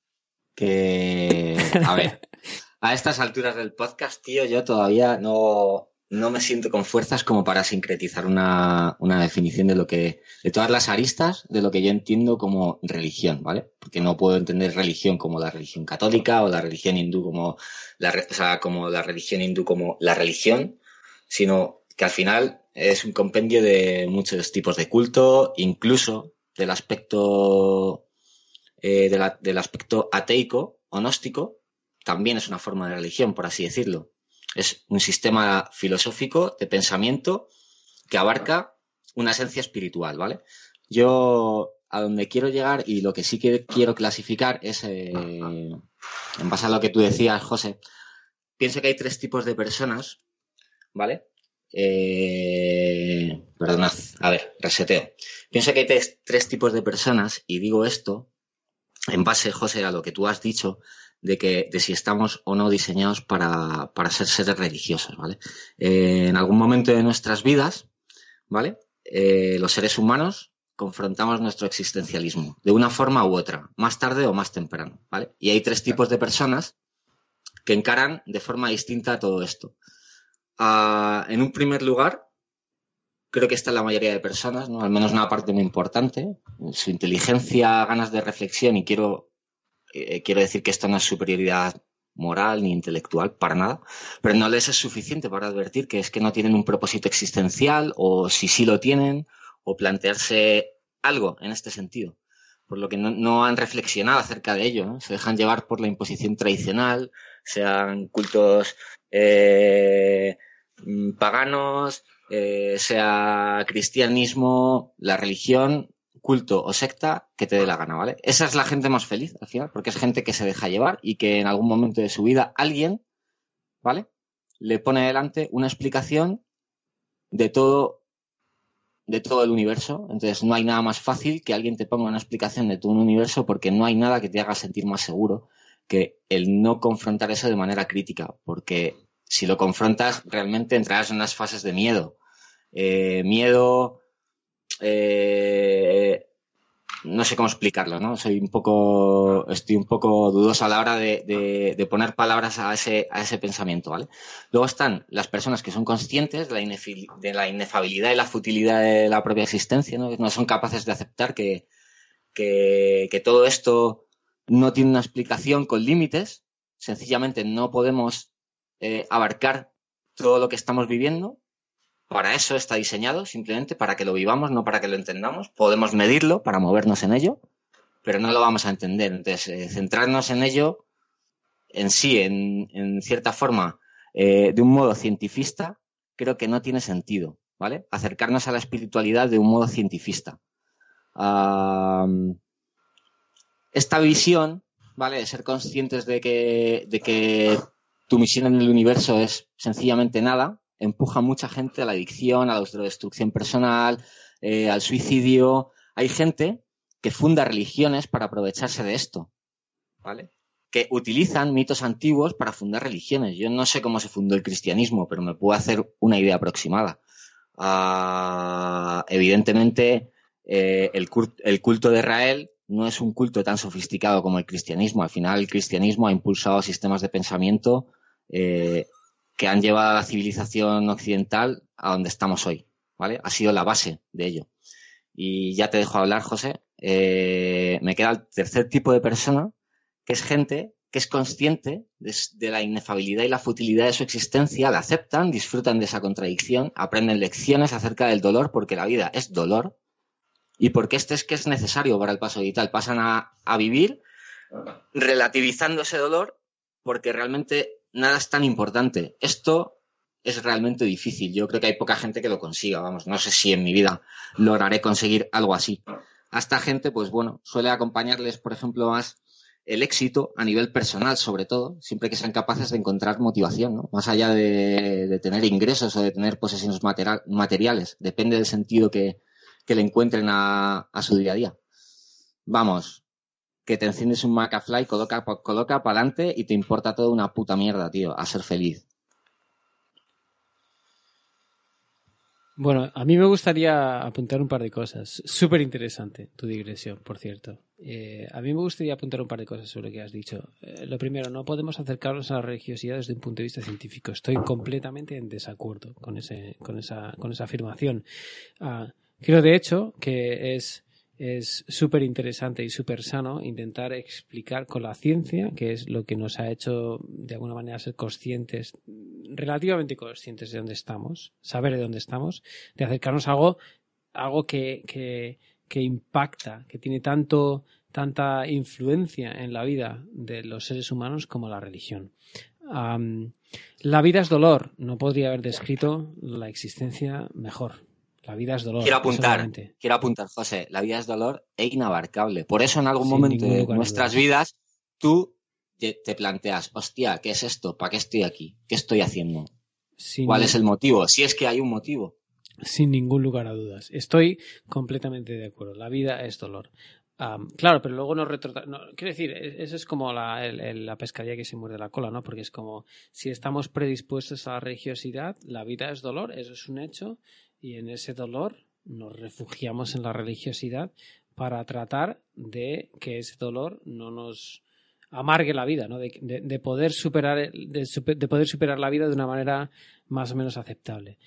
Que, a ver, (laughs) a estas alturas del podcast, tío, yo todavía no, no me siento con fuerzas como para sincretizar una, una, definición de lo que, de todas las aristas de lo que yo entiendo como religión, ¿vale? Porque no puedo entender religión como la religión católica o la religión hindú como la, o sea, como la religión hindú como la religión, sino que al final es un compendio de muchos tipos de culto, incluso del aspecto eh, del aspecto ateico o gnóstico, también es una forma de religión, por así decirlo. Es un sistema filosófico de pensamiento que abarca una esencia espiritual, ¿vale? Yo a donde quiero llegar y lo que sí que quiero clasificar es, eh, en base a lo que tú decías, José, pienso que hay tres tipos de personas, ¿vale? Eh, perdonad, a ver, reseteo. Pienso que hay tres, tipos de personas y digo esto en base, José, a lo que tú has dicho de que de si estamos o no diseñados para, ser seres religiosos, ¿vale? Eh, en algún momento de nuestras vidas, ¿vale? Eh, los seres humanos confrontamos nuestro existencialismo de una forma u otra, más tarde o más temprano, ¿vale? Y hay tres tipos de personas que encaran de forma distinta todo esto en un primer lugar, creo que está la mayoría de personas, ¿no? al menos una parte muy importante, su inteligencia, ganas de reflexión y quiero, eh, quiero decir que esto no es superioridad moral ni intelectual, para nada, pero no les es suficiente para advertir que es que no tienen un propósito existencial o si sí lo tienen o plantearse algo en este sentido, por lo que no, han reflexionado acerca de ello, se dejan llevar por la imposición tradicional, sean cultos eh, paganos, eh, sea cristianismo, la religión, culto o secta que te dé la gana, ¿vale? Esa es la gente más feliz al final, porque es gente que se deja llevar y que en algún momento de su vida alguien, ¿vale? Le pone delante una explicación de todo de todo el universo. Entonces no hay nada más fácil que alguien te ponga una explicación de todo un universo porque no hay nada que te haga sentir más seguro que el no confrontar eso de manera crítica, porque si lo confrontas, realmente entrarás en unas fases de miedo. Eh, miedo, eh, no sé cómo explicarlo, ¿no? Soy un poco, estoy un poco dudoso a la hora de, poner palabras a ese, a ese pensamiento, ¿vale? Luego están las personas que son conscientes de la, inefabilidad y la futilidad de la propia existencia, ¿no? No son capaces de aceptar que, que, todo esto no tiene una explicación con límites, sencillamente no podemos eh, abarcar todo lo que estamos viviendo para eso está diseñado, simplemente para que lo vivamos, no para que lo entendamos. Podemos medirlo para movernos en ello, pero no lo vamos a entender. Entonces, eh, centrarnos en ello en sí, en, cierta forma, eh, de un modo cientifista, creo que no tiene sentido, ¿vale? Acercarnos a la espiritualidad de un modo cientifista. esta visión, ¿vale? De ser conscientes de que, de que tu misión en el universo es sencillamente nada, empuja a mucha gente a la adicción, a la autodestrucción personal, eh, al suicidio. Hay gente que funda religiones para aprovecharse de esto, ¿vale? Que utilizan mitos antiguos para fundar religiones. Yo no sé cómo se fundó el cristianismo, pero me puedo hacer una idea aproximada. Ah, evidentemente, eh, el, culto de Israel no es un culto tan sofisticado como el cristianismo. Al final, el cristianismo ha impulsado sistemas de pensamiento eh, que han llevado a la civilización occidental a donde estamos hoy, ¿vale? Ha sido la base de ello. Y ya te dejo hablar, José. Eh, me queda el tercer tipo de persona, que es gente que es consciente de, la inefabilidad y la futilidad de su existencia, la aceptan, disfrutan de esa contradicción, aprenden lecciones acerca del dolor, porque la vida es dolor, y porque este es que es necesario para el paso vital. Pasan a, a vivir relativizando ese dolor, porque realmente nada es tan importante. Esto es realmente difícil. Yo creo que hay poca gente que lo consiga. Vamos, no sé si en mi vida lograré conseguir algo así. A esta gente, pues bueno, suele acompañarles, por ejemplo, más el éxito a nivel personal, sobre todo, siempre que sean capaces de encontrar motivación, ¿no? Más allá de, tener ingresos o de tener posesiones materiales. Depende del sentido que, le encuentren a, a su día a día. Vamos, que te enciendes un Macafly, coloca, coloca para adelante y te importa toda una puta mierda, tío, a ser feliz. Bueno, a mí me gustaría apuntar un par de cosas. Súper interesante tu digresión, por cierto. Eh, a mí me gustaría apuntar un par de cosas sobre lo que has dicho. Eh, lo primero, no podemos acercarnos a la religiosidad desde un punto de vista científico. Estoy completamente en desacuerdo con, ese, con, esa, con esa afirmación. Ah, creo, de hecho, que es es súper interesante y súper sano intentar explicar con la ciencia, que es lo que nos ha hecho de alguna manera ser conscientes, relativamente conscientes de dónde estamos, saber de dónde estamos, de acercarnos a algo, algo que, que, que impacta, que tiene tanto, tanta influencia en la vida de los seres humanos como la religión. la vida es dolor, no podría haber descrito la existencia mejor. La vida es dolor. Quiero apuntar, quiero apuntar, José, la vida es dolor e inabarcable. Por eso en algún momento de nuestras vidas tú te planteas, hostia, ¿qué es esto? ¿Para qué estoy aquí? ¿Qué estoy haciendo? ¿Cuál es el motivo? Si es que hay un motivo. Sin ningún lugar a dudas. Estoy completamente de acuerdo. La vida es dolor. claro, pero luego nos retro... quiero decir, e-, eso es como la, la, pescadilla que se muerde la cola, ¿no? Porque es como si estamos predispuestos a la religiosidad, la vida es dolor, eso es un hecho, y en ese dolor nos refugiamos en la religiosidad para tratar de que ese dolor no nos amargue la vida, ¿no? de, poder superar de, poder superar la vida de una manera más o menos aceptable.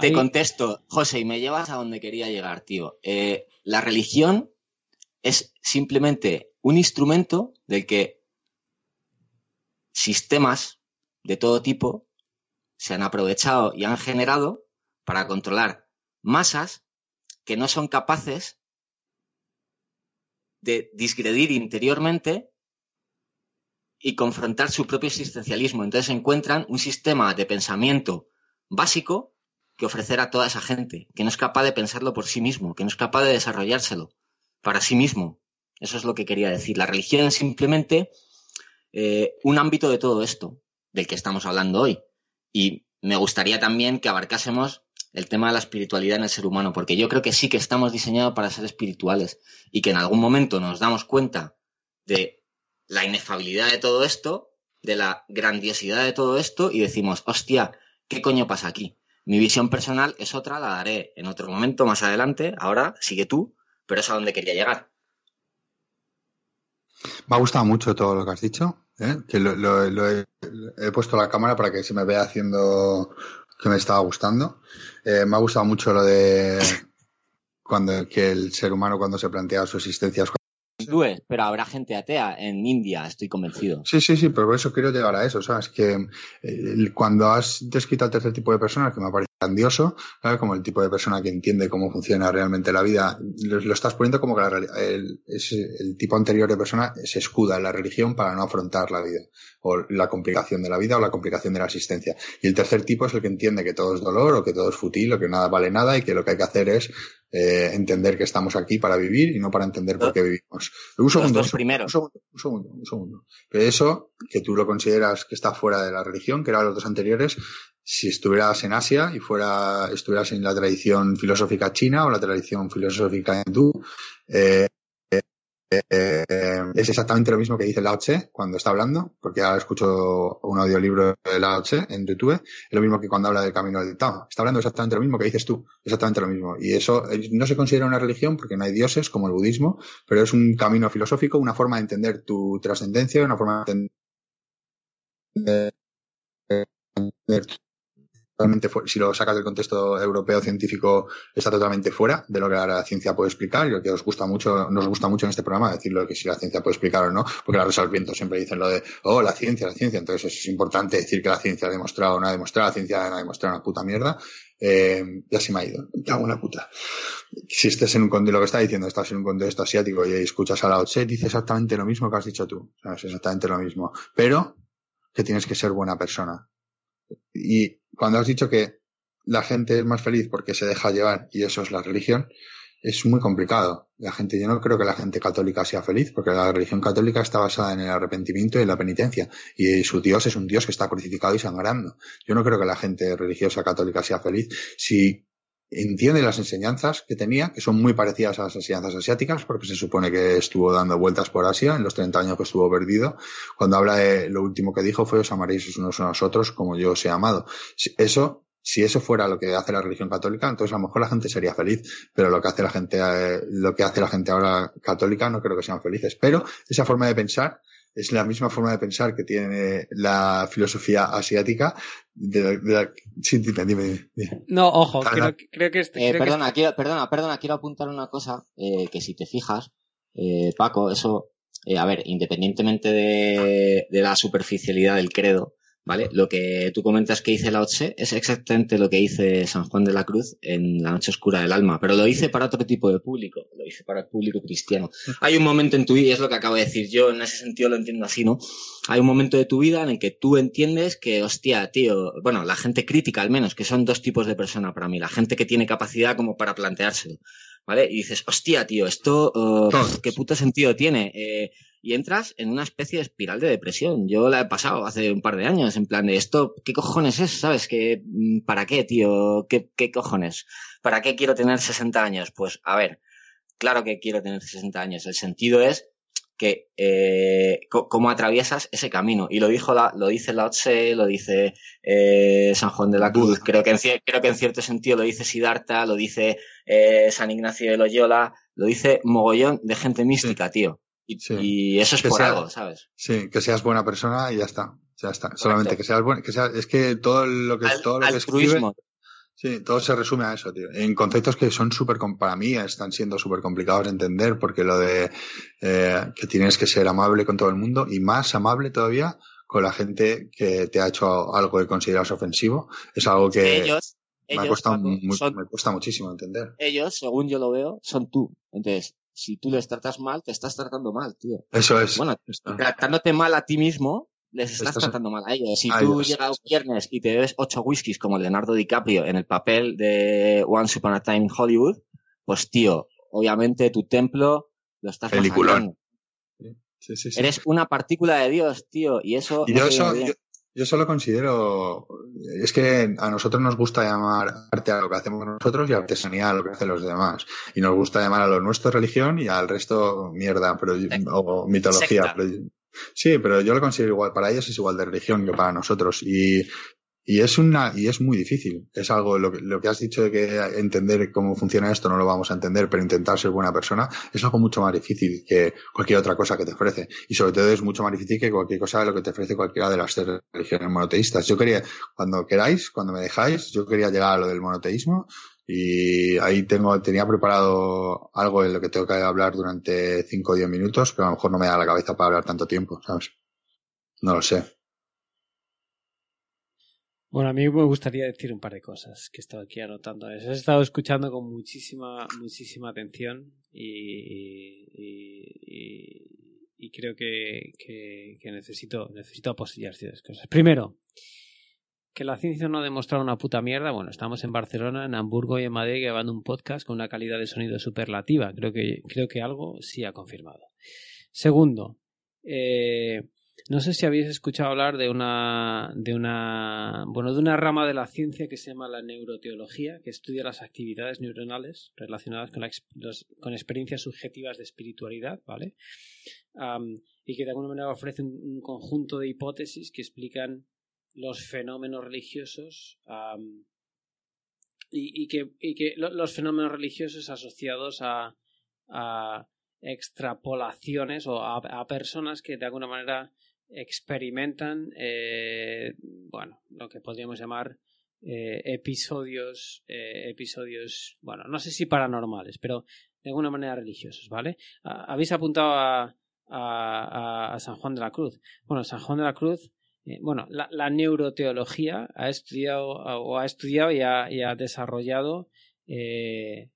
Te contesto, José, y me llevas a donde quería llegar, tío. Eh, la religión es simplemente un instrumento del que sistemas de todo tipo se han aprovechado y han generado para controlar masas que no son capaces de disgredir interiormente y confrontar su propio existencialismo. Entonces encuentran un sistema de pensamiento básico que ofrecer a toda esa gente, que no es capaz de pensarlo por sí mismo, que no es capaz de desarrollárselo para sí mismo. Eso es lo que quería decir. La religión es simplemente eh, un ámbito de todo esto, del que estamos hablando hoy. Y me gustaría también que abarcásemos el tema de la espiritualidad en el ser humano, porque yo creo que sí que estamos diseñados para ser espirituales y que en algún momento nos damos cuenta de la inefabilidad de todo esto, de la grandiosidad de todo esto y decimos, hostia, ¿qué coño pasa aquí? Mi visión personal es otra, la daré en otro momento más adelante. Ahora sigue tú, pero es a donde quería llegar. Me ha gustado mucho todo lo que has dicho. ¿eh? Que lo, he, puesto la cámara para que se me vea haciendo que me estaba gustando. Eh, me ha gustado mucho lo de cuando que el ser humano cuando se plantea su existencia pero habrá gente atea en India, estoy convencido. Sí, sí, sí, pero por eso quiero llegar a eso, ¿sabes? Que eh, cuando has descrito al tercer tipo de personas, que me parece grandioso, ¿sabes? Como el tipo de persona que entiende cómo funciona realmente la vida, lo, estás poniendo como que el, el, tipo anterior de persona se escuda en la religión para no afrontar la vida, o la complicación de la vida o la complicación de la existencia. Y el tercer tipo es el que entiende que todo es dolor o que todo es fútil o que nada vale nada y que lo que hay que hacer es eh, entender que estamos aquí para vivir y no para entender por qué vivimos. Un segundo, un, segundo, un segundo, un segundo. Pero eso, que tú lo consideras que está fuera de la religión, que eran los dos anteriores, si estuvieras en Asia y fuera, estuvieras en la tradición filosófica china o la tradición filosófica hindú, eh, eh, es exactamente lo mismo que dice Lao Tse cuando está hablando, porque ahora escucho un audiolibro de Lao Tse en YouTube, es lo mismo que cuando habla del camino del Tao. Está hablando exactamente lo mismo que dices tú, exactamente lo mismo. Y eso eh, no se considera una religión porque no hay dioses como el budismo, pero es un camino filosófico, una forma de entender tu trascendencia, una forma de entender si lo sacas del contexto europeo científico, está totalmente fuera de lo que la ciencia puede explicar y lo que os gusta mucho, nos gusta mucho en este programa decirlo que si la ciencia puede explicar o no, porque la Rosa del Viento siempre dicen lo de, oh, la ciencia, la ciencia, entonces es importante decir que la ciencia ha demostrado o no ha demostrado, la ciencia no ha demostrado una puta mierda, eh, ya se me ha ido, ya una puta. Si estés en un contexto, lo que está diciendo, estás en un contexto asiático y escuchas a la Tse, dice exactamente lo mismo que has dicho tú, es exactamente lo mismo, pero que tienes que ser buena persona. Y cuando has dicho que la gente es más feliz porque se deja llevar y eso es la religión, es muy complicado. La gente, yo no creo que la gente católica sea feliz, porque la religión católica está basada en el arrepentimiento y en la penitencia. Y su Dios es un Dios que está crucificado y sangrando. Yo no creo que la gente religiosa católica sea feliz si entiende las enseñanzas que tenía, que son muy parecidas a las enseñanzas asiáticas, porque se supone que estuvo dando vueltas por Asia en los 30 años que estuvo perdido. Cuando habla de lo último que dijo fue os amaréis unos a nosotros como yo os he amado. Eso, si eso fuera lo que hace la religión católica, entonces a lo mejor la gente sería feliz, pero lo que hace la gente, eh, lo que hace la gente ahora católica no creo que sean felices. Pero esa forma de pensar es la misma forma de pensar que tiene la filosofía asiática. De Sí, dime, dime, No, ojo, creo, que... Este, eh, perdona, quiero, perdona, perdona, quiero apuntar una cosa, eh, que si te fijas, eh, Paco, eso, a ver, independientemente de, de la superficialidad del credo, ¿vale? Lo que tú comentas que dice la Tse es exactamente lo que dice San Juan de la Cruz en La Noche Oscura del Alma, pero lo dice para otro tipo de público, lo dice para el público cristiano. Hay un momento en tu vida, y es lo que acabo de decir yo, en ese sentido lo entiendo así, ¿no? Hay un momento de tu vida en el que tú entiendes que, hostia, tío, bueno, la gente crítica al menos, que son dos tipos de persona para mí, la gente que tiene capacidad como para planteárselo, ¿vale? Y dices, hostia, tío, esto, oh, ¿qué puto sentido tiene? Eh, y entras en una especie de espiral de depresión. Yo la he pasado hace un par de años, en plan de esto, ¿qué cojones es? ¿Sabes? que mm, ¿Para qué, tío? ¿Qué, ¿Qué cojones? ¿Para qué quiero tener 60 años? Pues, a ver, claro que quiero tener 60 años. El sentido es que eh, cómo atraviesas ese camino. Y lo dijo la, lo dice Lao Tse, lo dice eh, San Juan de la Cruz, creo que, en, creo que en cierto sentido lo dice Siddhartha, lo dice eh, San Ignacio de Loyola, lo dice mogollón de gente mística, tío. Y, eso es por algo, ¿sabes? Sí, que seas buena persona y ya está. Ya está. Solamente que seas bueno, que sea, es que todo lo que, todo lo que escribe, Sí, todo se resume a eso, tío. En conceptos que son súper, para mí están siendo súper complicados de entender, porque lo de eh, que tienes que ser amable con todo el mundo y más amable todavía con la gente que te ha hecho algo que consideras ofensivo, es algo que ellos, me, ha costado me cuesta muchísimo entender. Ellos, según yo lo veo, son tú. Entonces, si tú les tratas mal, te estás tratando mal, tío. Eso es. Bueno, tratándote mal a ti mismo, les estás tratando mal a ellos. Si tú llegas viernes y te bebes ocho whiskies como Leonardo DiCaprio en el papel de Once Upon a Time in Hollywood, pues tío, obviamente tu templo lo estás Peliculón. Sí, sí, sí. Eres una partícula de Dios, tío, y eso... yo, eso yo, solo considero... Es que a nosotros nos gusta llamar arte a lo que hacemos nosotros y artesanía a lo que hacen los demás. Y nos gusta llamar a lo nuestro religión y al resto mierda pero, o mitología. Pero, Sí, pero yo lo considero igual. Para ellos es igual de religión que para nosotros. Y, y es una, y es muy difícil. Es algo, lo que, lo que has dicho de que entender cómo funciona esto no lo vamos a entender, pero intentar ser buena persona es algo mucho más difícil que cualquier otra cosa que te ofrece. Y sobre todo es mucho más difícil que cualquier cosa de lo que te ofrece cualquiera de las tres religiones monoteístas. Yo quería, cuando queráis, cuando me dejáis, yo quería llegar a lo del monoteísmo y ahí tengo, tenía preparado algo en lo que tengo que hablar durante 5 o 10 minutos, pero a lo mejor no me da la cabeza para hablar tanto tiempo, ¿sabes? No lo sé. Bueno, a mí me gustaría decir un par de cosas que he estado aquí anotando. He estado escuchando con muchísima, muchísima atención y, creo que, que, que, necesito, necesito apostillar ciertas cosas. Primero, que la ciencia no ha demostrado una puta mierda. Bueno, estamos en Barcelona, en Hamburgo y en Madrid grabando un podcast con una calidad de sonido superlativa. Creo que, creo que algo sí ha confirmado. Segundo, eh, no sé si habéis escuchado hablar de una, de una, bueno, de una rama de la ciencia que se llama la neuroteología, que estudia las actividades neuronales relacionadas con, la, con experiencias subjetivas de espiritualidad, ¿vale? Y que de alguna manera ofrece un, conjunto de hipótesis que explican los fenómenos religiosos y, y, que, y que los fenómenos religiosos asociados a, a extrapolaciones o a, a, personas que de alguna manera experimentan eh, bueno lo que podríamos llamar eh, episodios eh, episodios bueno no sé si paranormales pero de alguna manera religiosos vale habéis apuntado a, a, a, San Juan de la Cruz. Bueno San Juan de la Cruz eh, bueno, la, neuroteología ha estudiado o ha estudiado y ha, desarrollado eh,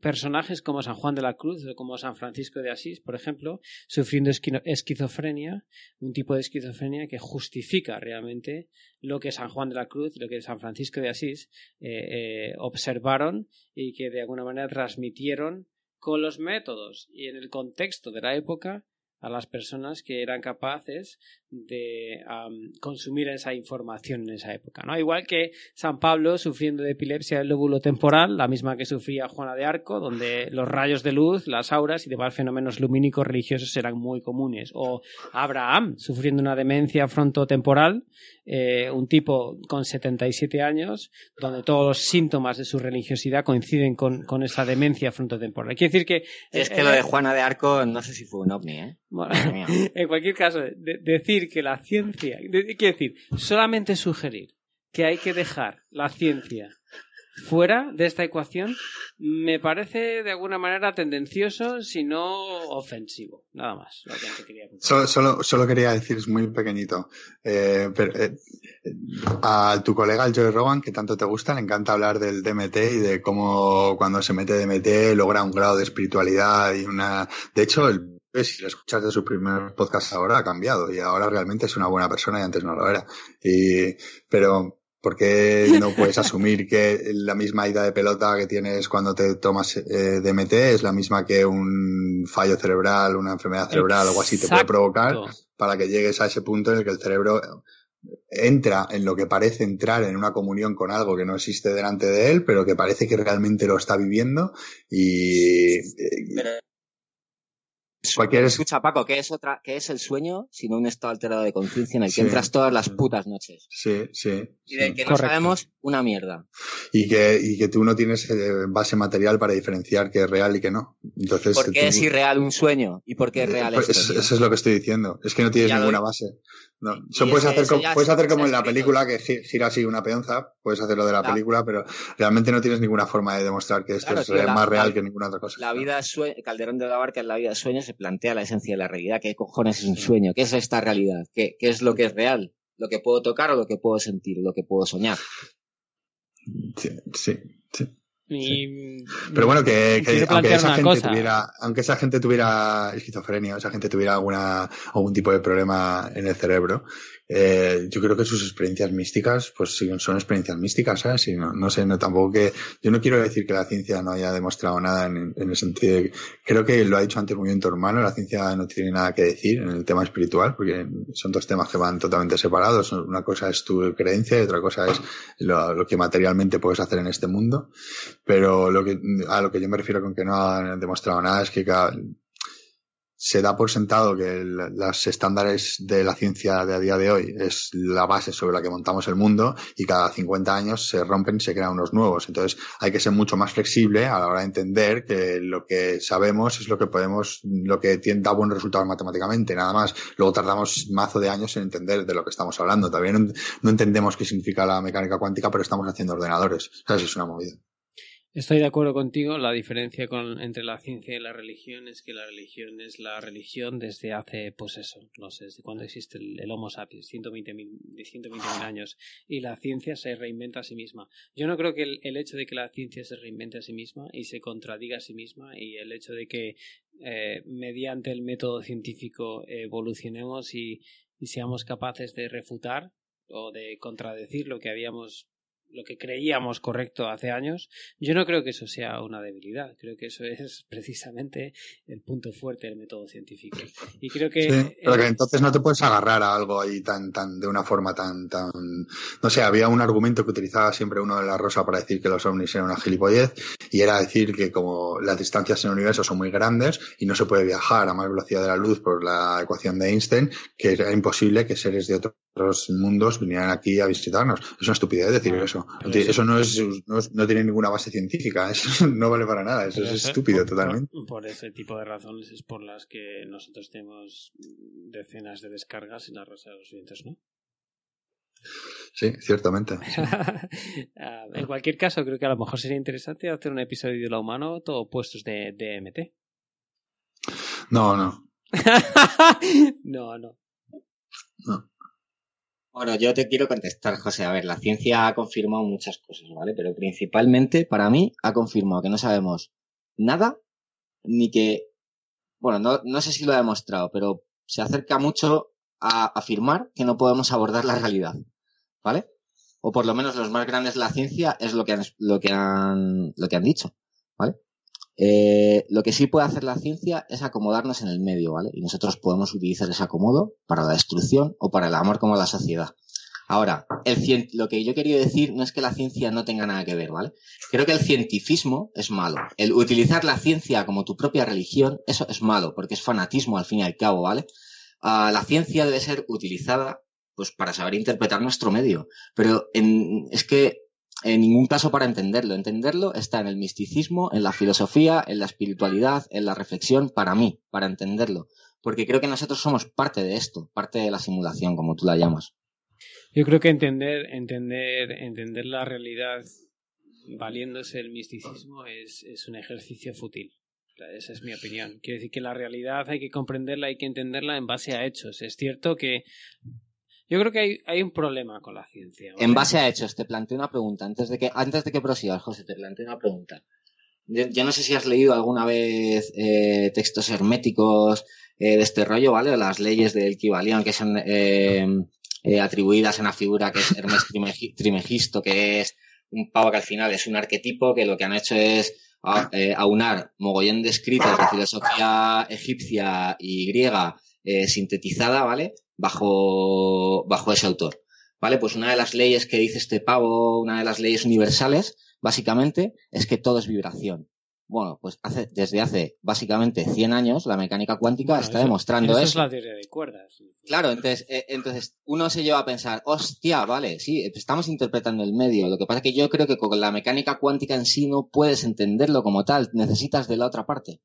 personajes como San Juan de la Cruz o como San Francisco de Asís, por ejemplo, sufriendo esquizofrenia, un tipo de esquizofrenia que justifica realmente lo que San Juan de la Cruz, lo que San Francisco de Asís eh, observaron y que de alguna manera transmitieron con los métodos. Y en el contexto de la época a las personas que eran capaces de um, consumir esa información en esa época. ¿no? Igual que San Pablo sufriendo de epilepsia del lóbulo temporal, la misma que sufría Juana de Arco, donde los rayos de luz, las auras y demás fenómenos lumínicos religiosos eran muy comunes. O Abraham sufriendo una demencia frontotemporal, eh, un tipo con 77 años, donde todos los síntomas de su religiosidad coinciden con, con esa demencia frontotemporal. Quiere decir que... Es que eh, lo de Juana de Arco no sé si fue un ovni, ¿eh? Bueno, en cualquier caso, de, decir que la ciencia, de, quiero decir, solamente sugerir que hay que dejar la ciencia fuera de esta ecuación me parece de alguna manera tendencioso, si no ofensivo. Nada más. Lo que quería solo, solo, solo, quería decir, es muy pequeñito. Eh, pero, eh, a tu colega, el Joey Rogan, que tanto te gusta, le encanta hablar del DMT y de cómo cuando se mete DMT logra un grado de espiritualidad y una. De hecho, el si lo escuchas de su primer podcast ahora ha cambiado y ahora realmente es una buena persona y antes no lo era. Y, pero, ¿por qué no puedes (laughs) asumir que la misma ida de pelota que tienes cuando te tomas eh, DMT es la misma que un fallo cerebral, una enfermedad cerebral o algo así te puede provocar para que llegues a ese punto en el que el cerebro entra en lo que parece entrar en una comunión con algo que no existe delante de él, pero que parece que realmente lo está viviendo y Cualquier... Escucha, Paco, ¿qué es, otra, ¿qué es el sueño sino un estado alterado de conciencia en el que sí, entras todas las putas noches? Sí, sí. Y del que no Correcto. sabemos una mierda. Y que, y que tú no tienes eh, base material para diferenciar qué es real y qué no. Entonces, ¿Por qué tú... es irreal un sueño? ¿Y por qué es real pues esto? Eso es lo que estoy diciendo. Es que no tienes ninguna base. No. Eso puedes hacer, como, puedes hacer como en la película que gira así una peonza, puedes hacer lo de la claro. película, pero realmente no tienes ninguna forma de demostrar que esto claro, es tío, la, más real la, que ninguna otra cosa. La vida sueño, Calderón de la Barca en la vida de sueño se plantea la esencia de la realidad. ¿Qué cojones es un sueño? ¿Qué es esta realidad? ¿Qué, qué es lo que es real? ¿Lo que puedo tocar o lo que puedo sentir? ¿Lo que puedo soñar? Sí, sí, sí. Y, Pero bueno, que, que aunque esa gente cosa. tuviera, aunque esa gente tuviera esquizofrenia, esa gente tuviera alguna, algún tipo de problema en el cerebro, eh, yo creo que sus experiencias místicas, pues son experiencias místicas, ¿sabes? Y no, no sé, no tampoco que, yo no quiero decir que la ciencia no haya demostrado nada en, el sentido de, creo que lo ha dicho antes muy bien tu hermano, la ciencia no tiene nada que decir en el tema espiritual, porque son dos temas que van totalmente separados. Una cosa es tu creencia y otra cosa es lo, lo que materialmente puedes hacer en este mundo. Pero lo que, a lo que yo me refiero con que no han demostrado nada es que cada, se da por sentado que los estándares de la ciencia de a día de hoy es la base sobre la que montamos el mundo y cada 50 años se rompen y se crean unos nuevos. Entonces hay que ser mucho más flexible a la hora de entender que lo que sabemos es lo que podemos, lo que da buenos resultados matemáticamente, nada más. Luego tardamos mazo de años en entender de lo que estamos hablando. También no entendemos qué significa la mecánica cuántica, pero estamos haciendo ordenadores. Es una movida. Estoy de acuerdo contigo. La diferencia con, entre la ciencia y la religión es que la religión es la religión desde hace, pues eso, no sé, desde cuándo existe el, Homo sapiens, 120.000 120 años. Y la ciencia se reinventa a sí misma. Yo no creo que el, hecho de que la ciencia se reinvente a sí misma y se contradiga a sí misma y el hecho de que eh, mediante el método científico evolucionemos y seamos capaces de refutar o de contradecir lo que habíamos lo que creíamos correcto hace años, yo no creo que eso sea una debilidad. Creo que eso (laughs) es precisamente el punto fuerte del método científico. Y creo que. Sí, pero que entonces no te puedes agarrar a algo ahí tan, tan, de una forma tan, tan. No sé, había un argumento que utilizaba siempre uno de la Rosa para decir que los ovnis eran una gilipollez, y era decir que como las distancias en el universo son muy grandes y no se puede viajar a más velocidad de la luz por la ecuación de Einstein, que era imposible que seres de otros mundos vinieran aquí a visitarnos. Es una estupidez decir eso. Eso no, es, no, tiene ninguna base científica, (laughs) eso no vale para nada, eso es estúpido totalmente. Por, ese tipo de razones es por las que nosotros tenemos decenas de descargas en la rosa de los vientos, ¿no? Sí, ciertamente. (laughs) En cualquier caso, creo que a lo mejor sería interesante hacer un episodio de lo humano todo puestos de DMT. (laughs) No, no. no, no. No. Bueno, yo te quiero contestar, José. A ver, la ciencia ha confirmado muchas cosas, ¿vale? Pero principalmente, para mí, ha confirmado que no sabemos nada, ni que, bueno, no, no sé si lo ha demostrado, pero se acerca mucho a afirmar que no podemos abordar la realidad, ¿vale? O por lo menos los más grandes de la ciencia es lo que han, lo que han, lo que han dicho, ¿vale? Eh, lo que sí puede hacer la ciencia es acomodarnos en el medio, ¿vale? Y nosotros podemos utilizar ese acomodo para la destrucción o para el amor como la sociedad. Ahora, lo que yo quería decir no es que la ciencia no tenga nada que ver, ¿vale? Creo que el cientifismo es malo. El utilizar la ciencia como tu propia religión, eso es malo, porque es fanatismo al fin y al cabo, ¿vale? Ah, la ciencia debe ser utilizada pues para saber interpretar nuestro medio. Pero es que en ningún caso para entenderlo. Entenderlo está en el misticismo, en la filosofía, en la espiritualidad, en la reflexión, para mí, para entenderlo. Porque creo que nosotros somos parte de esto, parte de la simulación, como tú la llamas. Yo creo que entender, entender, entender la realidad valiéndose del misticismo es, es un ejercicio fútil. Esa es mi opinión. Quiero decir que la realidad hay que comprenderla, hay que entenderla en base a hechos. Es cierto que yo creo que hay, un problema con la ciencia. En base a hechos, te planteo una pregunta. Antes de que, antes de que prosigas, José, te planteo una pregunta. Yo, no sé si has leído alguna vez eh, textos herméticos eh, de este rollo, ¿vale? las leyes del Kibalión que son eh, atribuidas a una figura que es Hermes Trimegisto, que es un pavo que al final es un arquetipo que lo que han hecho es aunar mogollón de escritos de filosofía egipcia y griega sintetizada, ¿vale? Bajo, bajo ese autor. ¿Vale? Pues una de las leyes que dice este pavo, una de las leyes universales, básicamente, es que todo es vibración. Bueno, pues hace, desde hace básicamente 100 años la mecánica cuántica está demostrando eso. Eso es la teoría de cuerdas. Claro, entonces, eh, entonces uno se lleva a pensar, hostia, vale, sí, estamos interpretando el medio. Lo que pasa es que yo creo que con la mecánica cuántica en sí no puedes entenderlo como tal, necesitas de la otra parte.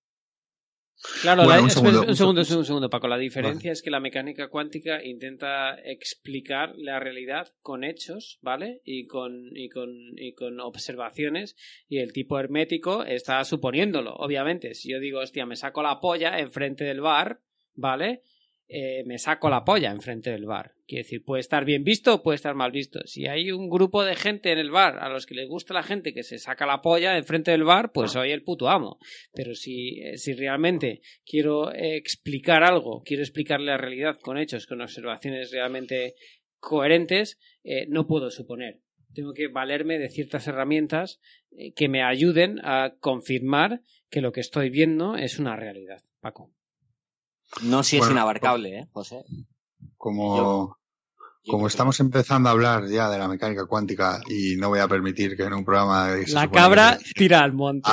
Claro, un, segundo, un, segundo, un, segundo, Paco. La diferencia es que la mecánica cuántica intenta explicar la realidad con hechos, ¿vale? Y con, y con, y con observaciones. Y el tipo hermético está suponiéndolo, obviamente. Si yo digo, hostia, me saco la polla enfrente del bar, ¿vale? Eh, me saco la polla enfrente del bar. Quiere decir, puede estar bien visto o puede estar mal visto. Si hay un grupo de gente en el bar a los que les gusta la gente que se saca la polla enfrente del bar, pues soy el puto amo. Pero si, eh, si realmente quiero explicar algo, quiero explicarle la realidad con hechos, con observaciones realmente coherentes, eh, no puedo suponer. Tengo que valerme de ciertas herramientas que me ayuden a confirmar que lo que estoy viendo es una realidad. Paco. No si es inabarcable, ¿eh, José? Como, como estamos empezando a hablar ya de la mecánica cuántica y no voy a permitir que en un programa... De la cabra tira al monte.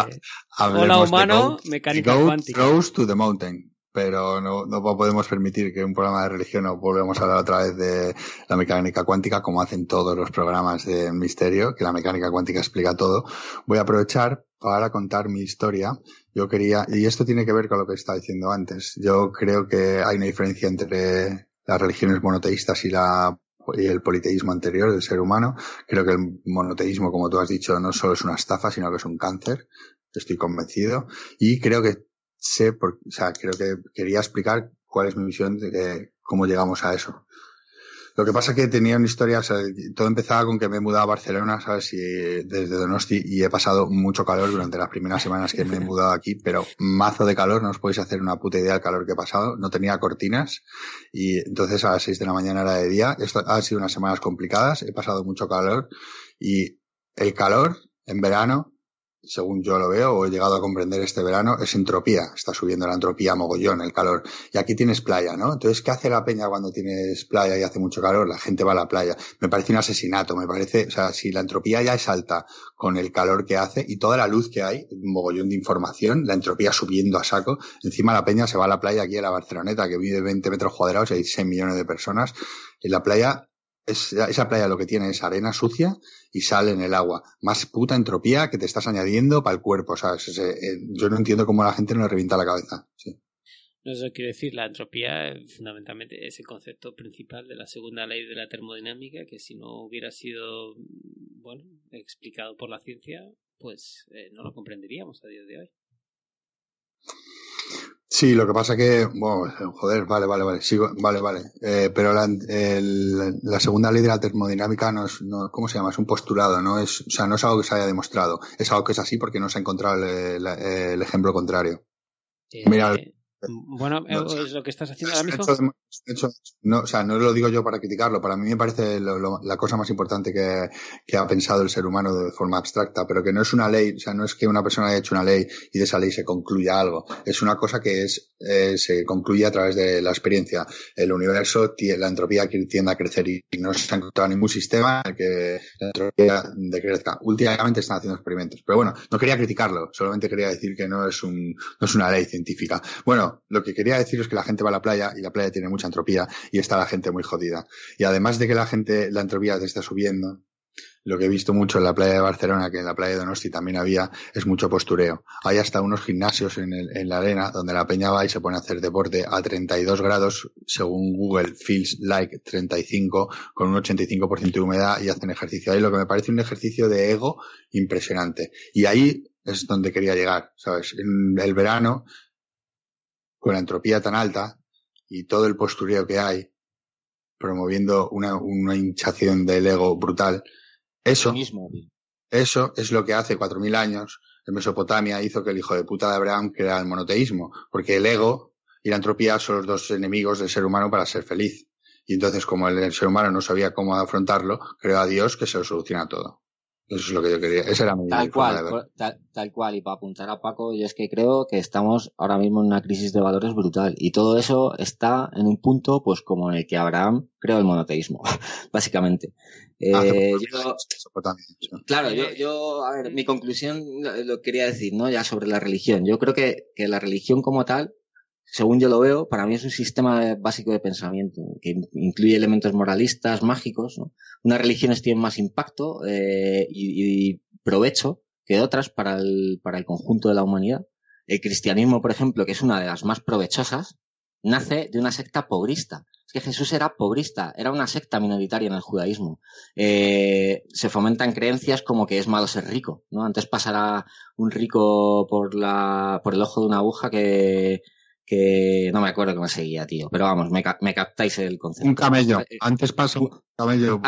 Hola humano, mecánica cuántica. Goes to the mountain. Pero no, no podemos permitir que un programa de religión o volvemos a hablar otra vez de la mecánica cuántica, como hacen todos los programas de misterio, que la mecánica cuántica explica todo. Voy a aprovechar para contar mi historia. Yo quería, y esto tiene que ver con lo que estaba diciendo antes. Yo creo que hay una diferencia entre las religiones monoteístas y la y el politeísmo anterior del ser humano. Creo que el monoteísmo, como tú has dicho, no solo es una estafa, sino que es un cáncer. Estoy convencido. Y creo que sé, por, o sea, creo que quería explicar cuál es mi visión de cómo llegamos a eso. Lo que pasa es que tenía una historia, o sea, todo empezaba con que me he mudado a Barcelona, ¿sabes? Y desde Donosti y he pasado mucho calor durante las primeras semanas que me he (laughs) mudado aquí, pero mazo de calor, no os podéis hacer una puta idea del calor que he pasado. No tenía cortinas y entonces a las 6 de la mañana era de día. Esto ha sido unas semanas complicadas, he pasado mucho calor y el calor en verano según yo lo veo, o he llegado a comprender este verano, es entropía. Está subiendo la entropía mogollón, el calor. Y aquí tienes playa, ¿no? Entonces, ¿qué hace la peña cuando tienes playa y hace mucho calor? La gente va a la playa. Me parece un asesinato, me parece, o sea, si la entropía ya es alta con el calor que hace y toda la luz que hay, mogollón de información, la entropía subiendo a saco, encima la peña se va a la playa aquí a la Barceloneta, que vive 20 metros cuadrados y hay 6 millones de personas. En la playa esa playa lo que tiene es arena sucia y sal en el agua. Más puta entropía que te estás añadiendo para el cuerpo, ¿sabes? Eh, yo no entiendo cómo la gente no le revienta la cabeza. No eso quiere decir, la entropía fundamentalmente es el concepto principal de la segunda ley de la termodinámica, que si no hubiera sido, bueno, explicado por la ciencia, pues eh, no lo comprenderíamos a día de hoy. Sí, lo que pasa que, bueno, joder, vale, vale, vale, sigo, vale, vale. Eh, pero la, el, la, segunda ley de la termodinámica no es, no, ¿cómo se llama? Es un postulado, no es, o sea, no es algo que se haya demostrado. Es algo que es así porque no se ha encontrado el, el, ejemplo contrario. Eh, Mira, bueno, es lo que estás haciendo ahora mismo. no, o sea, no lo digo yo para criticarlo. Para mí me parece la cosa más importante que, que, ha pensado el ser humano de forma abstracta, pero que no es una ley, o sea, no es que una persona haya hecho una ley y de esa ley se concluya algo. Es una cosa que es, eh, se concluye a través de la experiencia. El universo, la entropía tiende a crecer y no se ha encontrado ningún sistema en el que la entropía decrezca. Últimamente están haciendo experimentos. Pero bueno, no quería criticarlo, solamente quería decir que no es un, no es una ley científica. Bueno, lo que quería decir es que la gente va a la playa y la playa tiene mucha entropía y está la gente muy jodida. Y además de que la gente, la entropía te está subiendo, lo que he visto mucho en la playa de Barcelona, que en la playa de Donosti también había, es mucho postureo. Hay hasta unos gimnasios en, en la arena donde la peña va y se pone a hacer deporte a 32 grados, según Google Feels Like 35, con un 85% de humedad y hacen ejercicio ahí, lo que me parece un ejercicio de ego impresionante. Y ahí es donde quería llegar, ¿sabes? En el verano con la entropía tan alta y todo el postureo que hay, promoviendo una, una hinchación del ego brutal, eso, eso es lo que hace cuatro mil años en Mesopotamia hizo que el hijo de puta de Abraham creara el monoteísmo, porque el ego y la entropía son los dos enemigos del ser humano para ser feliz. Y entonces, como el ser humano no sabía cómo afrontarlo, creó a Dios que se lo soluciona todo. Eso es lo que yo quería. Esa era mi tal cual, tal, cual. Y para apuntar a Paco, yo es que creo que estamos ahora mismo en una crisis de valores brutal. Y todo eso está en un punto, pues como en el que Abraham creó el monoteísmo, (laughs) básicamente. Eh, claro, yo, yo, a ver, mi conclusión lo, quería decir, ¿no? Ya sobre la religión. Yo creo que, que la religión como tal según yo lo veo, para mí es un sistema básico de pensamiento que incluye elementos moralistas, mágicos. ¿no? Unas religiones tienen más impacto eh, y, y, provecho que otras para el, para el conjunto de la humanidad. El cristianismo, por ejemplo, que es una de las más provechosas, nace de una secta pobrista. Es que Jesús era pobrista, era una secta minoritaria en el judaísmo. Eh, se fomentan creencias como que es malo ser rico, ¿no? Antes pasará un rico por la, por el ojo de una aguja que, que no me acuerdo cómo seguía, tío, pero vamos, me, me captáis el concepto. Un camello, eh, antes paso un camello.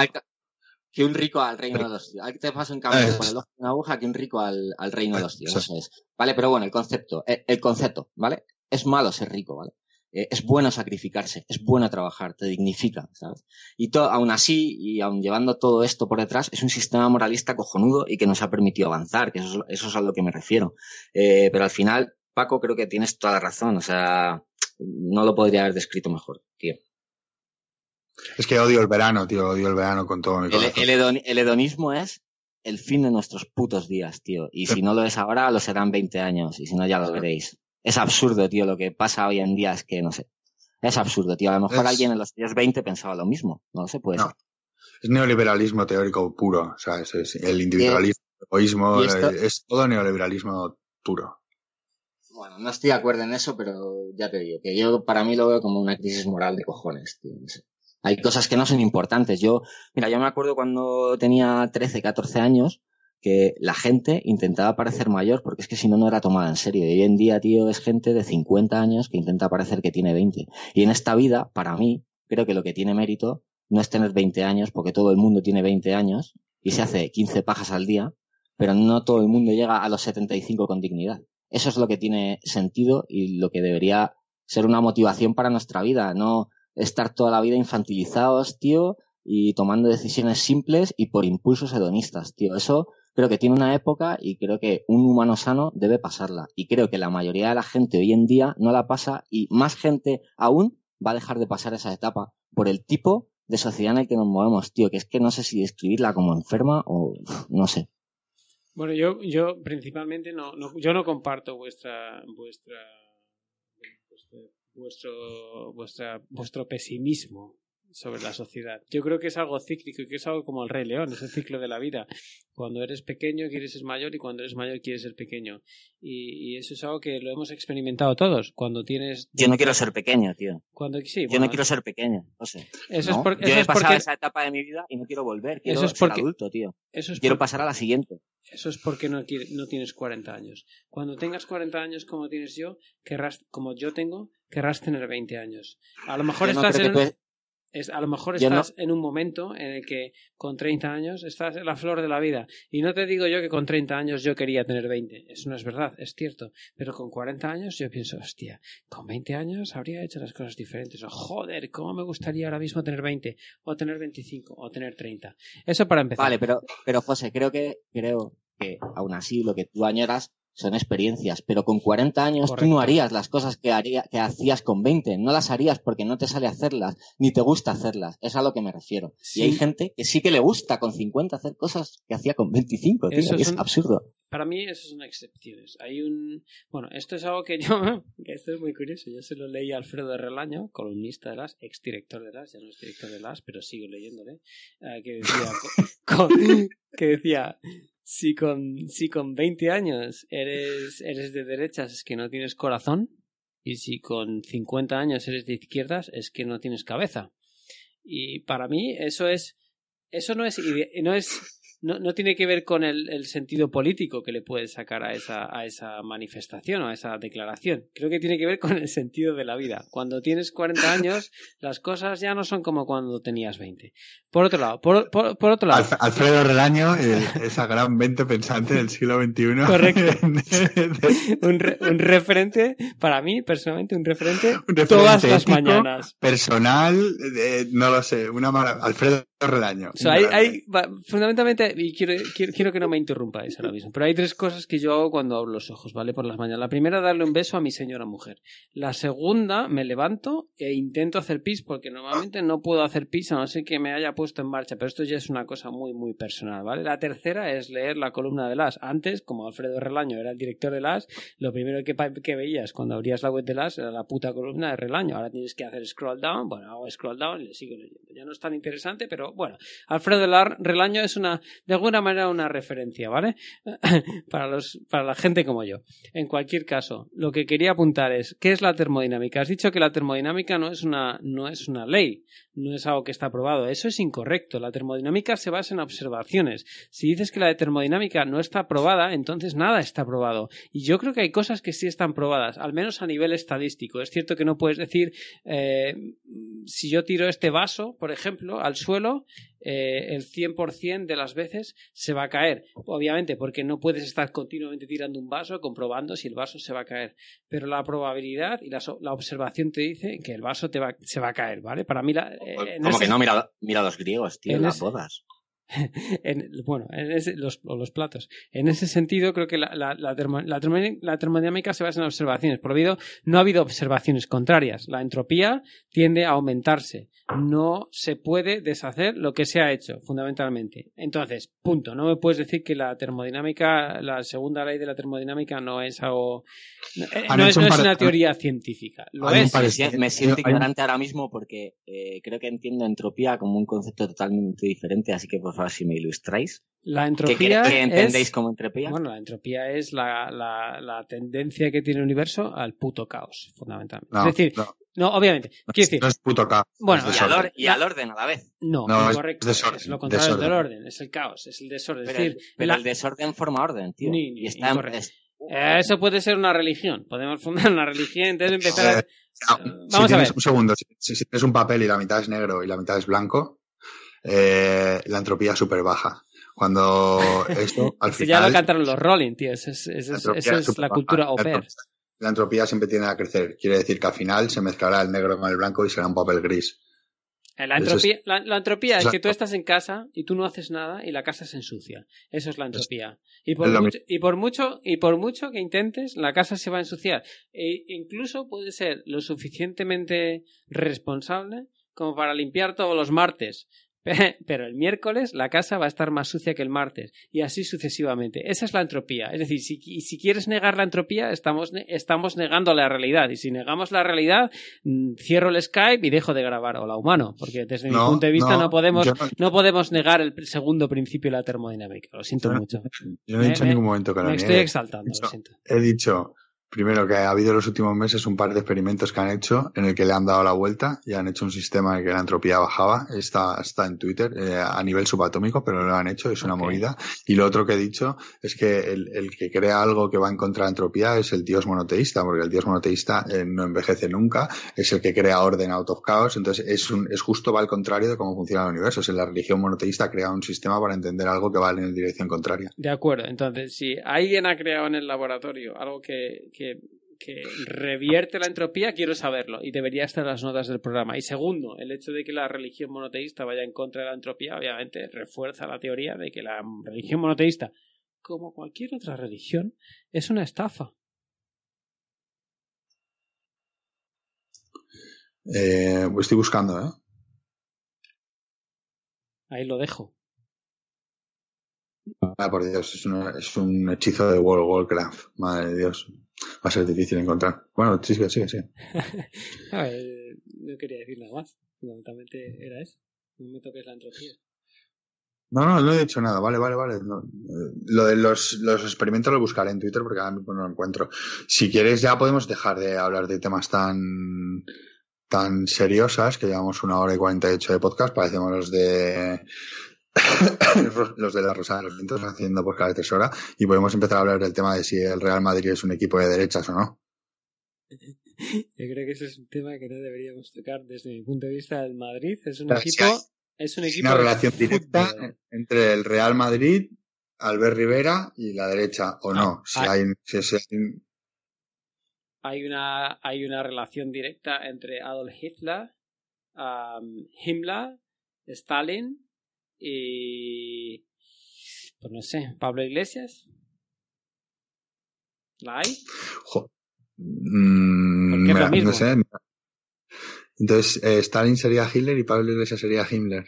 que un rico al reino de los dioses. Antes paso un camello por el ojo de una aguja que un rico al, al reino de los dioses. Eso es. Vale, pero bueno, el concepto, eh, el, concepto, ¿vale? Es malo ser rico, ¿vale? Eh, es bueno sacrificarse, es bueno trabajar, te dignifica, ¿sabes? Y aún así, y aún llevando todo esto por detrás, es un sistema moralista cojonudo y que nos ha permitido avanzar, que eso, eso es a lo que me refiero. Eh, pero al final, Paco, creo que tienes toda la razón. O sea, no lo podría haber descrito mejor, tío. Es que odio el verano, tío. Odio el verano con todo mi corazón. El, hedonismo es el fin de nuestros putos días, tío. Y si no lo es ahora, lo serán 20 años. Y si no, ya lo veréis. es absurdo, tío. Lo que pasa hoy en día es que, no sé, es absurdo, tío. A lo mejor alguien en los años 20 pensaba lo mismo. No lo sé, pues. No. Es neoliberalismo teórico puro. O sea, es, el individualismo, el egoísmo, es todo neoliberalismo puro. Bueno, no estoy de acuerdo en eso, pero ya te digo, que yo para mí lo veo como una crisis moral de cojones, tío. Hay cosas que no son importantes. Yo, mira, yo me acuerdo cuando tenía 13, 14 años, que la gente intentaba parecer mayor porque es que si no, no era tomada en serio. Y hoy en día, tío, es gente de 50 años que intenta parecer que tiene 20. Y en esta vida, para mí, creo que lo que tiene mérito no es tener 20 años, porque todo el mundo tiene 20 años y se hace 15 pajas al día, pero no todo el mundo llega a los 75 con dignidad. Eso es lo que tiene sentido y lo que debería ser una motivación para nuestra vida, no estar toda la vida infantilizados, tío, y tomando decisiones simples y por impulsos hedonistas, tío. Eso creo que tiene una época y creo que un humano sano debe pasarla. Y creo que la mayoría de la gente hoy en día no la pasa y más gente aún va a dejar de pasar esa etapa por el tipo de sociedad en el que nos movemos, tío, que es que no sé si describirla como enferma o no sé. Bueno, yo, yo principalmente no, yo no comparto vuestra, vuestra, vuestro, vuestra, vuestro pesimismo sobre la sociedad. Yo creo que es algo cíclico y que es algo como el Rey León, es el ciclo de la vida. Cuando eres pequeño quieres ser mayor y cuando eres mayor quieres ser pequeño. Y, eso es algo que lo hemos experimentado todos. Cuando tienes. Yo no quiero ser pequeño, tío. Cuando sí, Yo no quiero ser pequeño, no sé. Eso es porque, Yo he pasado esa etapa de mi vida y no quiero volver. Quiero eso es porque... ser adulto, tío. Eso es quiero pasar a la siguiente. Eso es porque no, no tienes 40 años. Cuando tengas 40 años como tienes yo, querrás, como yo tengo, querrrás tener 20 años. A lo mejor estás en a lo mejor estás en un momento en el que con 30 años estás en la flor de la vida. Y no te digo yo que con 30 años yo quería tener 20. Eso no es verdad, es cierto. Pero con 40 años yo pienso, hostia, con 20 años habría hecho las cosas diferentes. O joder, ¿cómo me gustaría ahora mismo tener 20? O tener 25, o tener 30. Eso para empezar. Vale, pero, pero José, creo que, creo que aún así lo que tú añoras son experiencias, pero con 40 años tú no harías las cosas que, haría, que hacías con 20, no las harías porque no te sale hacerlas, ni te gusta hacerlas, es a lo que me refiero. Y hay gente que sí que le gusta con 50 hacer cosas que hacía con 25, tío, es absurdo. Para mí eso son excepciones. Hay un... Bueno, esto es algo que yo... (laughs) que esto es muy curioso, yo se lo leí a Alfredo de Relaño, columnista de las, exdirector de las, ya no es director de las, pero sigo leyéndole, eh, que decía... (laughs) que decía si con, si con 20 años eres, eres de derechas es que no tienes corazón y si con 50 años eres de izquierdas es que no tienes cabeza. Y para mí eso es, eso no es, no es no, no tiene que ver con el, el, sentido político que le puedes sacar a esa, a esa manifestación o a esa declaración. Creo que tiene que ver con el sentido de la vida. Cuando tienes 40 años, las cosas ya no son como cuando tenías 20. Por otro lado, por, por, otro lado. Alfredo Relaño, esa gran mente pensante del siglo XXI. Correcto. (laughs) (laughs) un, un, referente, para mí, personalmente, un referente, (laughs) todas las mañanas. Personal, no lo sé, una Alfredo Relaño. O sea, hay, hay, fundamentalmente y quiero, quiero, que no me interrumpáis ahora mismo, pero hay tres cosas que yo hago cuando abro los ojos, ¿vale? Por las mañanas. La primera, darle un beso a mi señora mujer. La segunda, me levanto e intento hacer pis, porque normalmente no puedo hacer pis a no ser que me haya puesto en marcha, pero esto ya es una cosa muy, muy personal, ¿vale? La tercera es leer la columna de las. Antes, como Alfredo Relaño era el director de las, lo primero que, que veías cuando abrías la web de las era la puta columna de Relaño. Ahora tienes que hacer scroll down, bueno, hago scroll down y le sigo leyendo. Ya no es tan interesante, pero bueno, Alfredo Relaño es una de alguna manera una referencia, ¿vale? (clears throat) para, los, para la gente como yo. En cualquier caso, lo que quería apuntar es, ¿qué es la termodinámica? Has dicho que la termodinámica no es una, no es una ley, no es algo que está probado. Eso es incorrecto. La termodinámica se basa en observaciones. Si dices que la termodinámica no está probada, entonces nada está probado. Y yo creo que hay cosas que sí están probadas, al menos a nivel estadístico. Es cierto que no puedes decir, eh, si yo tiro este vaso, por ejemplo, al suelo, eh, el 100% de las veces se va a caer. Obviamente, porque no puedes estar continuamente tirando un vaso comprobando si el vaso se va a caer. Pero la probabilidad y la, observación te dice que el vaso te va, se va a caer, ¿vale? Para mí... La, Como que no, mira, mira los griegos, tío, las bodas. (laughs) en, bueno, en ese, los, los, platos. En ese sentido, creo que la, la, la, la, termodinámica se basa en observaciones. Por habido, no ha habido observaciones contrarias. La entropía tiende a aumentarse. No se puede deshacer lo que se ha hecho, fundamentalmente. Entonces, punto. No me puedes decir que la termodinámica, la segunda ley de la termodinámica no es algo. Eh, no, es, no es, una teoría científica. Lo es. Me siento ignorante ahora mismo porque eh, creo que entiendo entropía como un concepto totalmente diferente, así que por favor, si me ilustráis. La entropía. ¿Qué, entendéis como entropía? Bueno, la entropía es la, la, la, tendencia que tiene el universo al puto caos, fundamentalmente. es decir, no, obviamente. No, decir, no es puto caos. Bueno, y, al or, y al orden a la vez. No, no es, correcto. Desorden, es lo contrario desorden. del orden, es el caos, es el desorden. Pero, es decir, el, pero la... el desorden forma orden, tío. Ni, ni, y está en, es... Eso puede ser una religión. Podemos fundar una religión, entonces empezar a... Vamos si a ver. Un segundo, si, si, tienes un papel y la mitad es negro y la mitad es blanco, eh, la entropía es súper baja. Cuando (laughs) esto, al final. ya lo cantaron los Rolling, tío. Esa es, es, es, es la cultura au pair. La entropía siempre tiende a crecer. Quiere decir que al final se mezclará el negro con el blanco y será un papel gris. La entropía, la, la entropía es que tú estás en casa y tú no haces nada y la casa se ensucia. Eso es la entropía. Y por, mucho, y por mucho, y por mucho que intentes, la casa se va a ensuciar. E incluso puede ser lo suficientemente responsable como para limpiar todos los martes. (laughs) Pero el miércoles la casa va a estar más sucia que el martes y así sucesivamente. Esa es la entropía. Es decir, si, si quieres negar la entropía, estamos, estamos negando la realidad. Y si negamos la realidad, cierro el Skype y dejo de grabar o la humano. Porque desde no, mi punto de vista no, no podemos, no, no, podemos negar el segundo principio de la termodinámica. Lo siento mucho. Yo no he dicho en ningún momento que lo Me estoy exaltando, he dicho, lo siento. He dicho Primero, que ha habido en los últimos meses un par de experimentos que han hecho en el que le han dado la vuelta y han hecho un sistema en el que la entropía bajaba. Está, está en Twitter eh, a nivel subatómico, pero lo han hecho, es una okay. movida. Y lo otro que he dicho es que el, el, que crea algo que va en contra de la entropía es el dios monoteísta, porque el dios monoteísta eh, no envejece nunca, es el que crea orden out of chaos. Entonces, es, un, es justo va al contrario de cómo funciona el universo. Es la religión monoteísta crea un sistema para entender algo que va en dirección contraria. De acuerdo. Entonces, si alguien ha creado en el laboratorio algo que, que que revierte la entropía, quiero saberlo y debería estar en las notas del programa. Y segundo, el hecho de que la religión monoteísta vaya en contra de la entropía, obviamente, refuerza la teoría de que la religión monoteísta, como cualquier otra religión, es una estafa. Eh, estoy buscando, ¿eh? Ahí lo dejo. Ah, por Dios, es un, es un hechizo de World Warcraft. Madre de Dios. Va a ser difícil encontrar. Bueno, sigue, sigue, sigue. a ver, no quería decir nada más. Fundamentalmente era eso. No me toques la entropía. No, no, no he dicho nada. Vale, vale, vale. No. Lo de los, los experimentos lo buscaré en Twitter porque ahora mismo no lo encuentro. Si quieres, ya podemos dejar de hablar de temas tan tan seriosas que llevamos una hora y cuarenta y ocho de podcast. Parecemos los de los de la Rosa de los Vientos haciendo por cada tesora y podemos empezar a hablar del tema de si el Real Madrid es un equipo de derechas o no. (laughs) Yo creo que ese es un tema que no deberíamos tocar desde mi punto de vista. El Madrid es un Pero equipo. Si es un equipo una relación directa fútbol. entre el Real Madrid, Albert Rivera y la derecha, o no. Si ah, hay, si es, hay una hay una relación directa entre Adolf Hitler, um, Himmler, Stalin y pues no sé, Pablo Iglesias. ¿La hay? Jo. Mm, Porque es lo mismo. No sé. Entonces, eh, Stalin sería Hitler y Pablo Iglesias sería Himmler.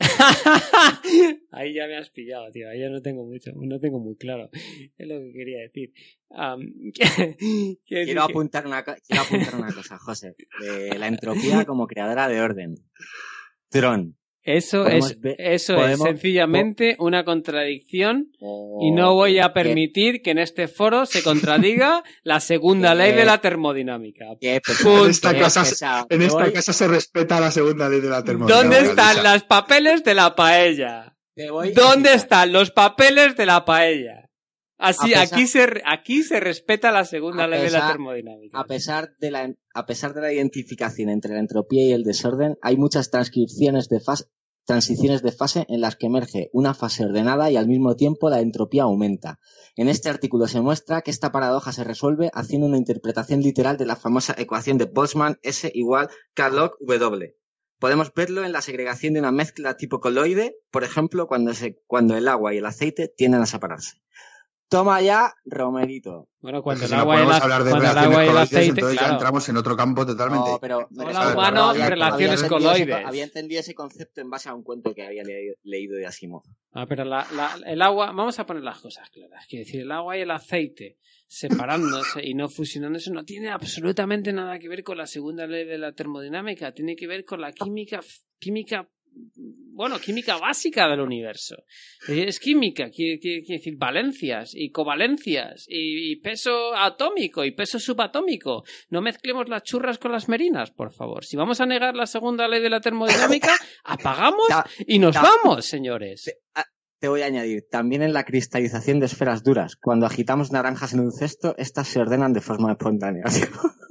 (laughs) Ahí ya me has pillado, tío. Ahí ya no tengo mucho, no tengo muy claro. Es lo que quería decir. Um, (laughs) quiero, apuntar una, quiero apuntar una cosa, José. De la entropía como creadora de orden. Tron. Eso es, ver, eso podemos, es sencillamente po una contradicción oh, y no voy a permitir que, que en este foro se contradiga (laughs) la segunda ley de la termodinámica. en esta, casa, en esta voy... casa se respeta la segunda ley de la termodinámica. ¿Dónde están los papeles de la paella? ¿Dónde están los papeles de la paella? Así, pesar, aquí, se, aquí se respeta la segunda ley pesar, de la termodinámica. A pesar de, la, a pesar de la identificación entre la entropía y el desorden, hay muchas transcripciones de fase, transiciones de fase en las que emerge una fase ordenada y al mismo tiempo la entropía aumenta. En este artículo se muestra que esta paradoja se resuelve haciendo una interpretación literal de la famosa ecuación de Boltzmann S igual K log W. Podemos verlo en la segregación de una mezcla tipo coloide, por ejemplo, cuando, cuando el agua y el aceite tienden a separarse. Toma ya, Romerito. Bueno, cuando Si el no agua y el, podemos ac- hablar de cuando el relaciones agua y el coloides, aceite, entonces ya claro. entramos en otro campo totalmente. No, pero Hola, pero- humano, había- relaciones había entendido ese- coloides. había entendido ese concepto en base a un cuento que había leído, leído de Asimov. Ah, pero la, la- el agua, vamos a poner las cosas claras. Quiero decir, el agua y el aceite separándose y no fusionándose no tiene absolutamente nada que ver con la segunda ley de la termodinámica. Tiene que ver con la química, química, bueno, química básica del universo. Es química, quiere, quiere- quiere decir valencias y covalencias y, y peso atómico y peso subatómico. No mezclemos las churras con las merinas, por favor. Si vamos a negar la segunda ley de la termodinámica, (laughs) apagamos y nos vamos, señores. Te voy a añadir, también en la cristalización de esferas duras, cuando agitamos naranjas en un cesto, estas se ordenan de forma espontánea. (laughs)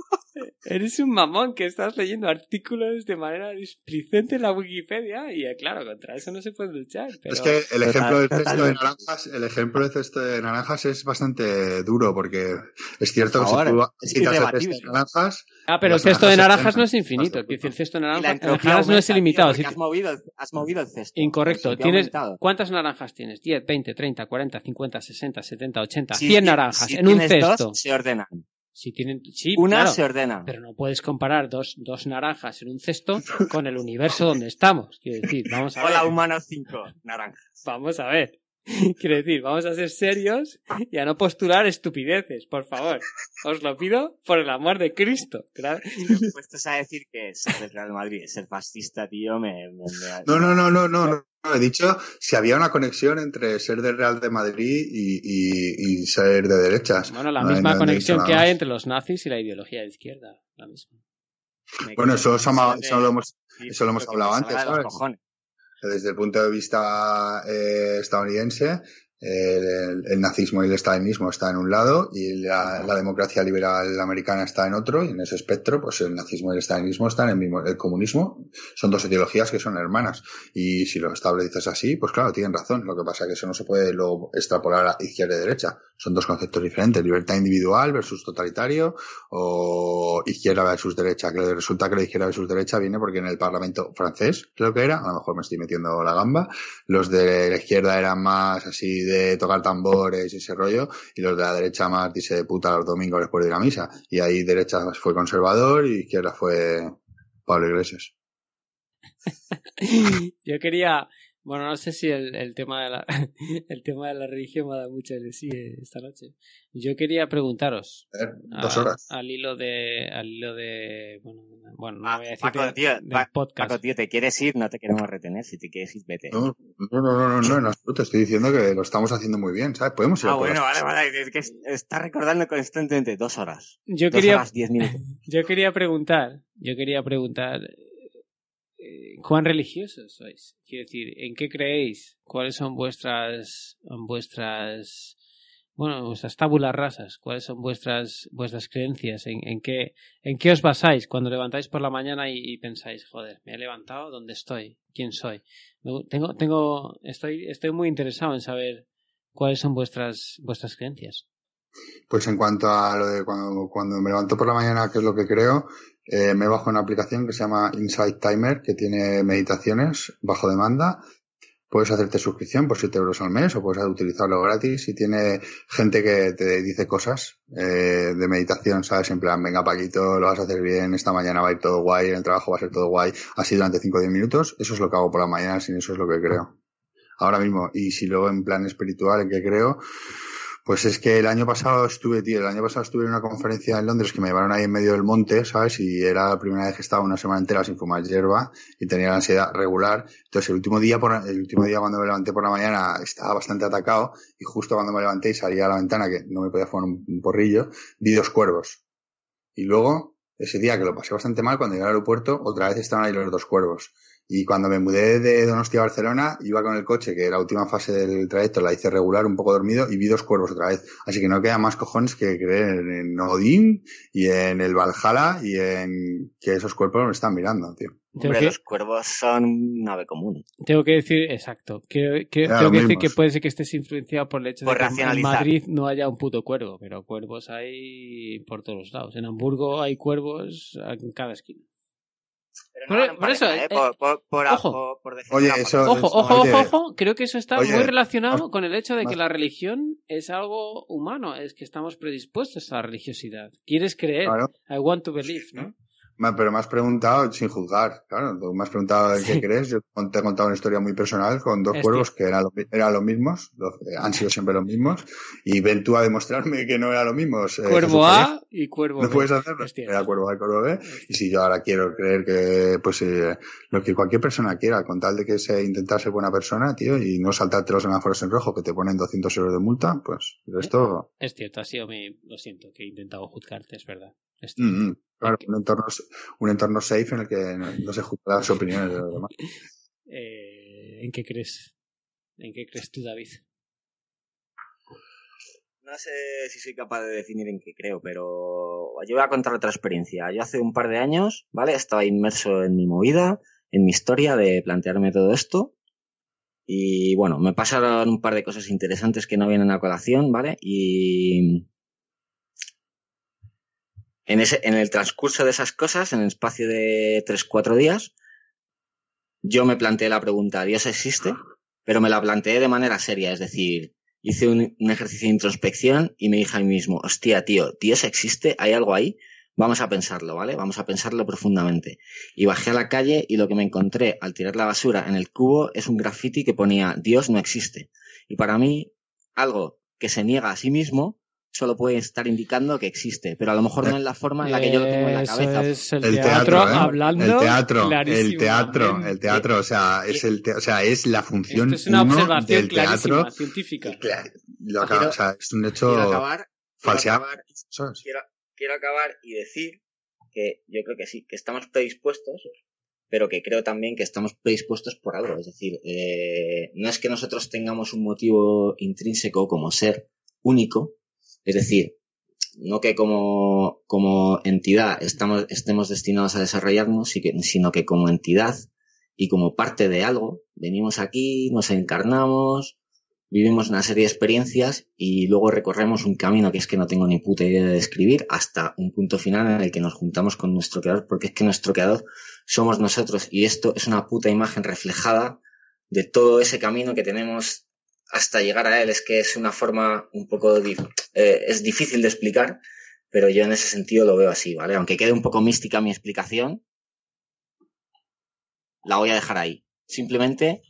Eres un mamón que estás leyendo artículos de manera displicente en la Wikipedia y eh, claro, contra eso no se puede luchar. Pero... Es que el ejemplo del cesto de naranjas, el ejemplo del cesto de naranjas es bastante duro porque es cierto que si tú es quitas el irrebatible. cesto de naranjas, Ah, pero el cesto de naranjas no es infinito. Quiero decir, el cesto de naranjas, no es ilimitado. tío, has movido, el- has movido el cesto. Incorrecto. El Tienes. ¿Cuántas naranjas tienes? 10, 20, 30, 40, 50, 60, 70, 80, Si 100 ti- naranjas si en un cesto. Dos, se ordenan. Si tienen, sí, Una claro, se ordena. pero no puedes comparar dos, dos naranjas en un cesto con el universo donde estamos. Quiero decir, vamos a ver. Hola, humano 5, naranja. Vamos a ver. (laughs) Quiero decir, vamos a ser serios y a no postular estupideces, por favor. Os lo pido por el amor de Cristo. Gra- Puestos a decir que ser del Real Madrid, ser fascista, tío, me... me- me- No, no, no, no, no, no. no, He dicho si había una conexión entre ser del Real de Madrid y, y- y ser de derechas. Bueno, la No, misma no, no he conexión que hay entre los nazis y la ideología de izquierda. La misma. me- Bueno, eso, de- eso lo hemos, sí, eso lo hemos hablado antes, los ¿sabes? cojones. Desde el punto de vista eh, estadounidense, el, el nazismo y el estalinismo están en un lado y la, democracia liberal americana está en otro y en ese espectro pues el nazismo y el estalinismo están en el mismo el comunismo son dos ideologías que son hermanas. Y si lo estableces así pues claro tienen razón. Lo que pasa es que eso no se puede luego extrapolar a izquierda y derecha. Son dos conceptos diferentes libertad individual versus totalitario o izquierda versus derecha que resulta que la izquierda versus derecha viene porque en el parlamento francés creo que era a lo mejor me estoy metiendo la gamba los de la izquierda eran más así de tocar tambores y ese rollo, y los de la derecha más dice de puta los domingos después de ir a misa. Y ahí derecha fue conservador y izquierda fue Pablo Iglesias. (laughs) Yo quería, bueno, no sé si el, el tema de la (laughs) el tema de la religión me ha dado mucho de sí esta noche. Yo quería preguntaros A a- dos horas. al hilo de al hilo de bueno, bueno, no Ah, voy a decir Paco, de- tío, del Pa- podcast. Paco, tío, te quieres ir, no te queremos retener. Si te quieres ir, vete. No, no, no, no, no, no, en absoluto. Estoy diciendo que lo estamos haciendo muy bien, ¿sabes? Podemos ir a Ah, bueno, vale, vale. Es que es- está recordando constantemente dos horas. Yo Dos quería horas, diez minutos. (laughs) yo quería preguntar, yo quería preguntar ¿cuán religiosos sois? Quiero decir, ¿en qué creéis? ¿Cuáles son vuestras vuestras bueno, vuestras tábulas rasas? ¿Cuáles son vuestras vuestras creencias? ¿En, qué en qué os basáis cuando levantáis por la mañana y, y pensáis, joder, me he levantado, ¿dónde estoy? ¿Quién soy? Tengo tengo estoy estoy muy interesado en saber cuáles son vuestras vuestras creencias. Pues en cuanto a lo de cuando, cuando me levanto por la mañana, que es lo que creo, eh, me bajo una aplicación que se llama Insight Timer, que tiene meditaciones bajo demanda. Puedes hacerte suscripción por 7 euros al mes o puedes utilizarlo gratis y tiene gente que te dice cosas eh, de meditación, ¿sabes? En plan, venga Paquito, lo vas a hacer bien, esta mañana va a ir todo guay, en el trabajo va a ser todo guay, así durante 5 o 10 minutos. Eso es lo que hago por la mañana, sin eso es lo que creo. Ahora mismo. Y si luego en plan espiritual, en que creo, pues es que el año pasado estuve, tío, el año pasado estuve en una conferencia en Londres que me llevaron ahí en medio del monte, ¿sabes? Y era la primera vez que estaba una semana entera sin fumar hierba y tenía la ansiedad regular. Entonces el último día, por, el último día cuando me levanté por la mañana estaba bastante atacado y justo cuando me levanté y salía a la ventana que no me podía fumar un, un porrillo, vi dos cuervos. Y luego, ese día que lo pasé bastante mal, cuando llegué al aeropuerto, otra vez estaban ahí los dos cuervos. Y cuando me mudé de Donostia a Barcelona, iba con el coche, que la última fase del trayecto la hice regular, un poco dormido, y vi dos cuervos otra vez. Así que no queda más cojones que creer en Odín y en el Valhalla y en que esos cuerpos me están mirando, tío. Tengo Hombre, que- los cuervos son un ave común. Tengo que decir, exacto, que, tengo que decir que puede ser que estés influenciado por el hecho Por de que en. Madrid no haya un puto cuervo, pero cuervos hay por todos lados. En Hamburgo hay cuervos en cada esquina. Pero por, eso, ¿eh? por, ojo, Oye, eso, ojo, ojo, ojo, ojo, creo que eso está muy relacionado con el hecho de que la religión es algo humano, es que estamos predispuestos a la religiosidad. ¿Quieres creer? I want to believe, ¿no? Pero me has preguntado sin juzgar, claro. Tú me has preguntado qué crees. Yo te he contado una historia muy personal con dos cuervos que eran, eran los mismos, han sido siempre los mismos. Y ven tú a demostrarme que no eran los mismos. Eh, cuervo A y cuervo B. No puedes hacerlo. Era cuervo A y cuervo B. Y si yo ahora quiero creer que, pues, eh, lo que cualquier persona quiera, con tal de que se intentar ser buena persona, tío, y no saltarte los semáforos en rojo que te ponen 200 euros de multa, pues, esto. Es cierto, ha sido mi, lo siento, que he intentado juzgarte, es verdad. Mm, mm. Claro, un entorno, un entorno safe en el que no, se juzga las opiniones de los demás. (laughs) Eh, ¿En qué crees? ¿En qué crees tú, David? No sé si soy capaz de definir en qué creo, pero yo voy a contar otra experiencia. Yo hace un par de años, ¿vale? Estaba inmerso en mi movida, en mi historia de plantearme todo esto. Y bueno, me pasaron un par de cosas interesantes que no vienen a colación, ¿vale? Y en, ese, en el transcurso de esas cosas, en el espacio de 3-4 días, yo me planteé la pregunta, ¿Dios existe? Pero me la planteé de manera seria, es decir, hice un, ejercicio de introspección y me dije a mí mismo, hostia, tío, ¿Dios existe? ¿Hay algo ahí? Vamos a pensarlo, ¿vale? Vamos a pensarlo profundamente. Y bajé a la calle y lo que me encontré al tirar la basura en el cubo es un graffiti que ponía Dios no existe. Y para mí, algo que se niega a sí mismo solo puede estar indicando que existe, pero a lo mejor no en la forma en la que yo lo tengo en la cabeza. Es el, teatro, ¿eh? hablando el teatro, el teatro, el teatro, o sea, es el o sea, es la función es una observación del teatro científica. Lo o sea, es un hecho quiero acabar, quiero, quiero, acabar y decir que yo creo que sí, que estamos predispuestos, pero que creo también que estamos predispuestos por algo. Es decir, eh, no es que nosotros tengamos un motivo intrínseco como ser único, es decir, no que como, como entidad estamos, estemos destinados a desarrollarnos, sino que como entidad y como parte de algo, venimos aquí, nos encarnamos, vivimos una serie de experiencias y luego recorremos un camino que es que no tengo ni puta idea de describir hasta un punto final en el que nos juntamos con nuestro creador, porque es que nuestro creador somos nosotros y esto es una puta imagen reflejada de todo ese camino que tenemos hasta llegar a él. Es que es una forma un poco, eh, es difícil de explicar, pero yo en ese sentido lo veo así, ¿vale? Aunque quede un poco mística mi explicación, la voy a dejar ahí. Simplemente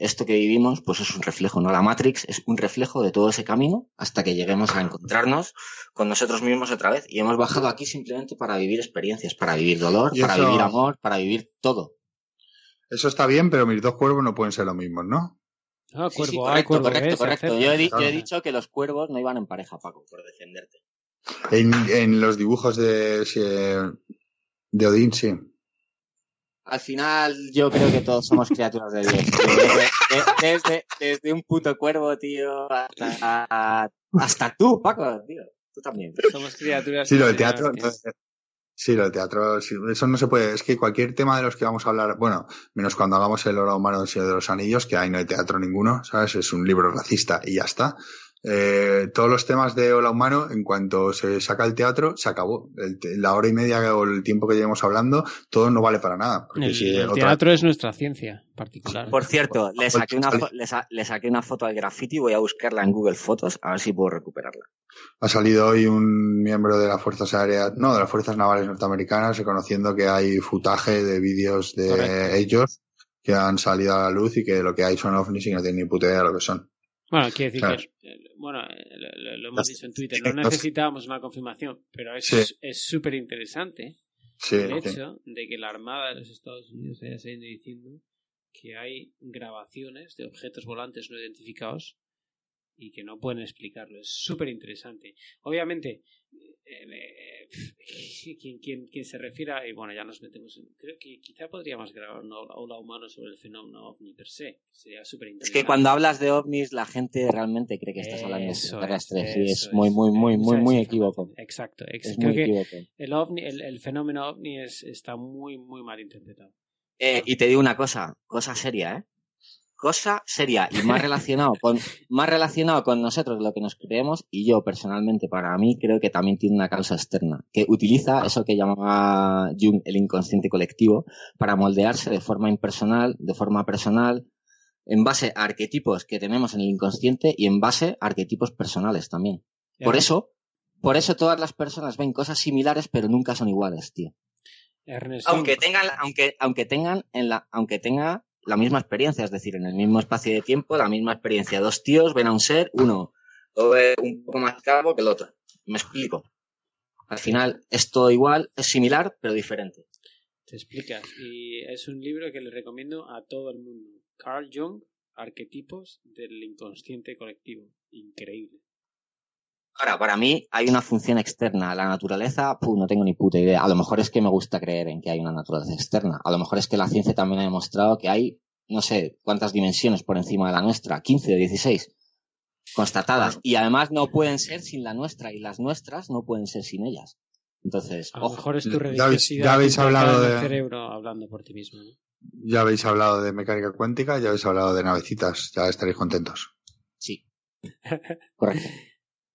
esto que vivimos, pues es un reflejo, ¿no? La Matrix es un reflejo de todo ese camino hasta que lleguemos a encontrarnos con nosotros mismos otra vez. Y hemos bajado aquí simplemente para vivir experiencias, para vivir dolor, para vivir amor, para vivir todo. Eso está bien, pero mis dos cuervos no pueden ser lo mismo, ¿no? Ah, cuervo correcto, correcto, correcto. Yo he, dicho que los cuervos no iban en pareja, Paco, por defenderte. En, los dibujos de, de Odín, sí. Al final, yo creo que todos somos criaturas de Dios. Desde, desde, un puto cuervo, tío, hasta, hasta tú, Paco, tío. Tú también. Somos criaturas. Sí, lo del teatro, Sí, lo del teatro, eso no se puede. Es que cualquier tema de los que vamos a hablar, bueno, menos cuando hagamos el oro humano del Señor de los Anillos, que ahí no hay teatro ninguno, ¿sabes? Es un libro racista y ya está. Eh, todos los temas de Hola Humano, en cuanto se saca el teatro, se acabó. la hora y media o el tiempo que llevamos hablando, todo no vale para nada. el, teatro es nuestra ciencia particular. Por cierto, le saqué, una le, saqué una foto al graffiti, voy a buscarla en Google Fotos a ver si puedo recuperarla. Ha salido hoy un miembro de las Fuerzas Aéreas, no, de las Fuerzas Navales Norteamericanas, reconociendo que hay futaje de vídeos de ellos que han salido a la luz y que lo que hay son ovnis y no tienen ni puta idea de lo que son. Bueno, quiere decir que, eh, bueno, eh, lo, hemos dicho en Twitter, no necesitábamos una confirmación, pero es súper interesante el hecho de que la Armada de los Estados Unidos haya salido diciendo que hay grabaciones de objetos volantes no identificados y que no pueden explicarlo. Es súper interesante. Obviamente, eh, quien, quien, se refiera, y bueno, ya nos metemos en. Creo que quizá podríamos grabar una aula humano sobre el fenómeno ovni per se. Sería súper interesante. Es que cuando hablas de ovnis, la gente realmente cree que estás hablando de extraterrestres. y es, muy, muy, muy, muy, muy equívoco. Exacto, Es muy equívoco. El, ovni, el, fenómeno ovni es, está muy, muy mal interpretado. Eh, y te digo una cosa, cosa seria, ¿eh? Cosa seria y más (laughs) relacionado con más relacionado con nosotros de lo que nos creemos y yo personalmente para mí creo que también tiene una causa externa que utiliza eso que llamaba Jung el inconsciente colectivo para moldearse de forma impersonal de forma personal en base a arquetipos que tenemos en el inconsciente y en base a arquetipos personales también. Por eso por eso todas las personas ven cosas similares pero nunca son iguales tío. Aunque tengan aunque aunque tengan en la aunque tenga la misma experiencia, es decir, en el mismo espacio de tiempo, la misma experiencia. Dos tíos ven a un ser, uno lo ve un poco más calvo que el otro. Me explico. Al final es todo igual, es similar, pero diferente. Te explicas. Y es un libro que le recomiendo a todo el mundo. Carl Jung, Arquetipos del Inconsciente Colectivo. Increíble. Ahora, para mí hay una función externa. La naturaleza, no tengo ni puta idea. A lo mejor es que me gusta creer en que hay una naturaleza externa. A lo mejor es que la ciencia también ha demostrado que hay, no sé, cuántas dimensiones por encima de la nuestra, 15 o 16, constatadas. Y además no pueden ser sin la nuestra y las nuestras no pueden ser sin ellas. Entonces, a lo mejor es tu religiosidad ya habéis hablado de cerebro hablando por ti mismo. Ya habéis hablado de mecánica cuántica, ya habéis hablado de navecitas, ya estaréis contentos. Sí. Correcto. (laughs)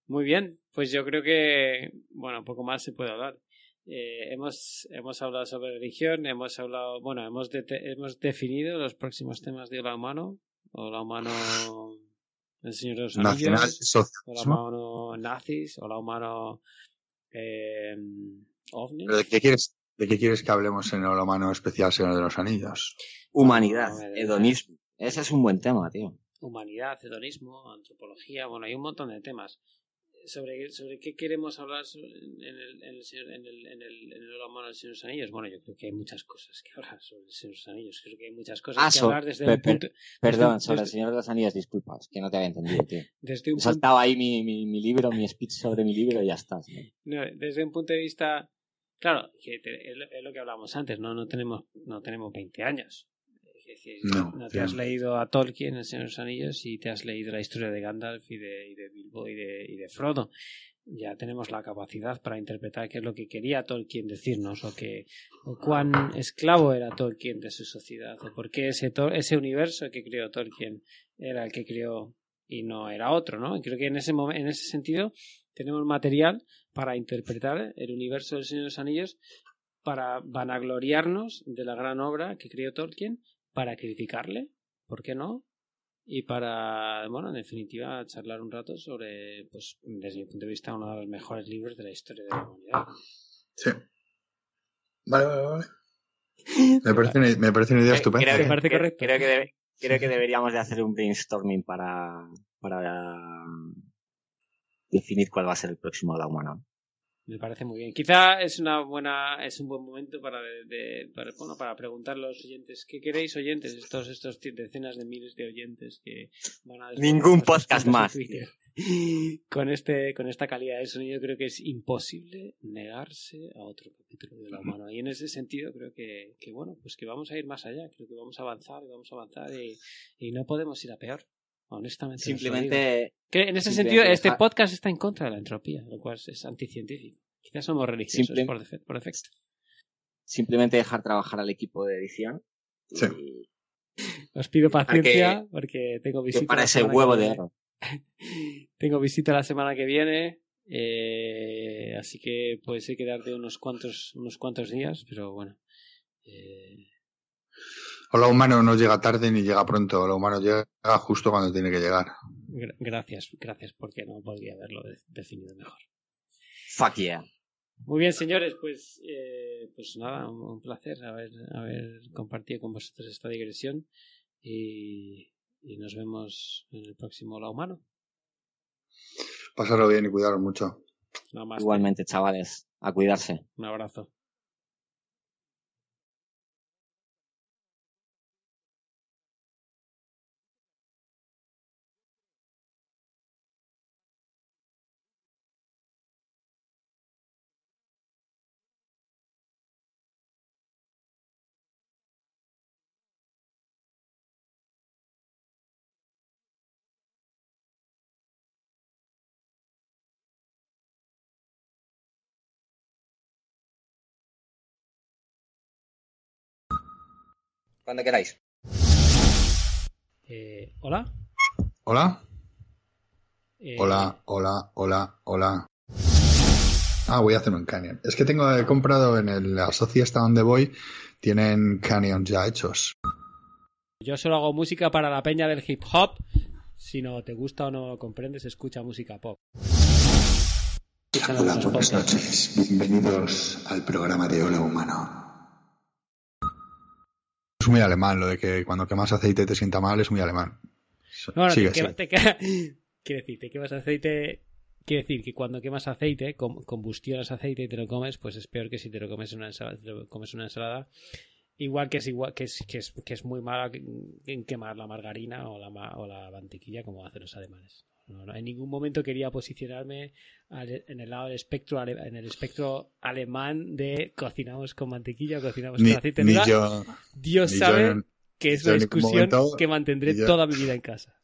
Muy bien, pues yo creo que, bueno, poco más se puede hablar. Eh, hemos, hemos hablado sobre religión, hemos hablado, bueno, hemos, hemos definido los próximos temas de Hola Humano, Hola Humano, el Señor de los Anillos, Hola Humano Nazis, Hola Humano eh, OVNI. ¿De qué, quieres, ¿De qué quieres que hablemos en Hola Humano especial Señor de los Anillos? Humanidad, hedonismo. Ese es un buen tema, tío. Humanidad, hedonismo, antropología, bueno, hay un montón de temas sobre, sobre qué queremos hablar en el, en el, en el, en el, en el amor del Señor de los Anillos. Bueno, yo creo que hay muchas cosas que hablar sobre el Señor de los Anillos. Creo que hay muchas cosas ah, que hablar desde un punto. Perdón, sobre el Señor de los Anillos, disculpas, que no te había entendido, tío. (laughs) Desde un Saltaba ahí mi, mi, mi, libro, mi speech sobre mi libro y ya está. ¿no? desde un punto de vista. Claro, que es lo que hablábamos antes, ¿no? No tenemos, no tenemos 20 años no, te has leído a Tolkien, El Señor de los Anillos, y te has leído la historia de Gandalf y de, y de Bilbo y de, y de Frodo. Ya tenemos la capacidad para interpretar qué es lo que quería Tolkien decirnos, o, que, o cuán esclavo era Tolkien de su sociedad, o por qué ese, ese universo que creó Tolkien era el que creó y no era otro, ¿no? Y creo que en ese, en ese sentido tenemos material para interpretar el universo del Señor de los Anillos para vanagloriarnos de la gran obra que creó Tolkien para criticarle, ¿por qué no? Y para, bueno, en definitiva, charlar un rato sobre, pues, desde mi punto de vista, uno de los mejores libros de la historia de la humanidad. Sí. Vale, vale, vale. Me (laughs) parece una, me parece una idea estupenda. Creo, parece correcto? Creo que, creo que deberíamos de hacer un brainstorming para, para definir cuál va a ser el próximo de la humana. Me parece muy bien. Quizá es una buena, es un buen momento para, de, para, bueno, para preguntar a los oyentes, ¿qué queréis oyentes? Estos, estos decenas de miles de oyentes que van a Ningún podcast más. (laughs) Con este, con esta calidad de sonido creo que es imposible negarse a otro capítulo de la humana. Y en ese sentido creo que, que bueno, pues que vamos a ir más allá, creo que vamos a avanzar, vamos a avanzar y, y no podemos ir a peor. Honestamente. Simplemente. Que en ese sentido, este podcast está en contra de la entropía, lo cual es anticientífico. Quizás somos religiosos por, defecto, por defecto. Simplemente dejar trabajar al equipo de edición. Sí. Os pido paciencia porque tengo visita. Para ese huevo de oro. (laughs) tengo visita la semana que viene. Eh, así que puede ser quedarte unos cuantos, unos cuantos días, pero bueno. Eh, Hola humano no llega tarde ni llega pronto. Hola humano llega justo cuando tiene que llegar. Gracias, gracias, porque no podría haberlo definido mejor. Fuck yeah. Muy bien, señores, pues, eh, pues nada, un, placer haber, haber compartido con vosotros esta digresión y, y nos vemos en el próximo Hola Humano. Pasarlo bien y cuidaros mucho. Igualmente, chavales, a cuidarse. Un abrazo. Cuando queráis. Eh, ¿Hola? ¿Hola? Eh, Hola, hola, hola, hola. Ah, voy a hacerlo en Canyon. Es que tengo he comprado en el, la socia donde voy, tienen Canyons ya hechos. Yo solo hago música para la peña del hip hop. Si no te gusta o no lo comprendes, escucha música pop. Hola, buenas podcasts. noches. Bienvenidos al programa de Hola Humano. Es muy alemán lo de que cuando quemas aceite te sienta mal, es muy alemán. No, no, Sigue, te, quema- sigue. te (laughs) Quiere decir, te quemas aceite. Quiere decir que cuando quemas aceite, com- combustionas aceite y te lo comes, pues es peor que si te lo comes en una ensalada. te lo comes en una ensalada. Igual que es igual que es, que es, que es muy mala en quemar la margarina o la, o la mantequilla como hacen los alemanes. No, no, en ningún momento quería posicionarme al- en el lado del espectro en el espectro alemán de cocinamos con mantequilla cocinamos Ni, con aceite. ni yo, Dios ni yo sabe en- que es una discusión momento- que mantendré yo- toda mi vida en casa.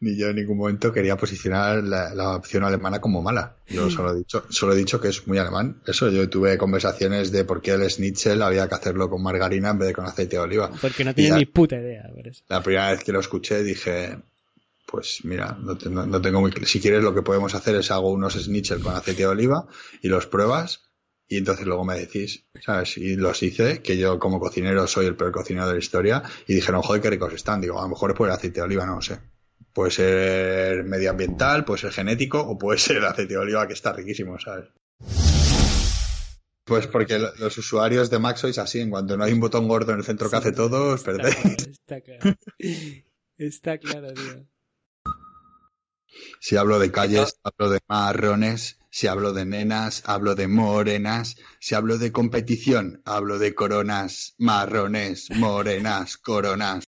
ni yo en ningún momento quería posicionar la, la opción alemana como mala. Yo solo he dicho, solo he dicho que es muy alemán. Eso, yo tuve conversaciones de por qué el schnitzel había que hacerlo con margarina en vez de con aceite de oliva. Porque no ya- ni puta idea. por eso. La primera vez que lo escuché dije, pues mira, no, te- no- no tengo muy Si quieres lo que podemos hacer es hago unos schnitzel con aceite de oliva y los pruebas y entonces luego me decís, ¿sabes? Y los hice, que yo como cocinero soy el peor cocinero de la historia y dijeron, joder, qué ricos están. Digo, a lo mejor es por el aceite de oliva, no lo sé. Puede ser medioambiental, puede ser genético o puede ser el aceite de oliva que está riquísimo, ¿sabes? Pues porque lo- los usuarios de Mac sois así, en cuanto no hay un botón gordo en el centro que hace todo, os está perdéis. claro, Está claro. (laughs) Está claro, tío. Si hablo de calles, hablo de marrones. Si hablo de nenas, hablo de morenas. Si hablo de competición, hablo de coronas, marrones, morenas, coronas.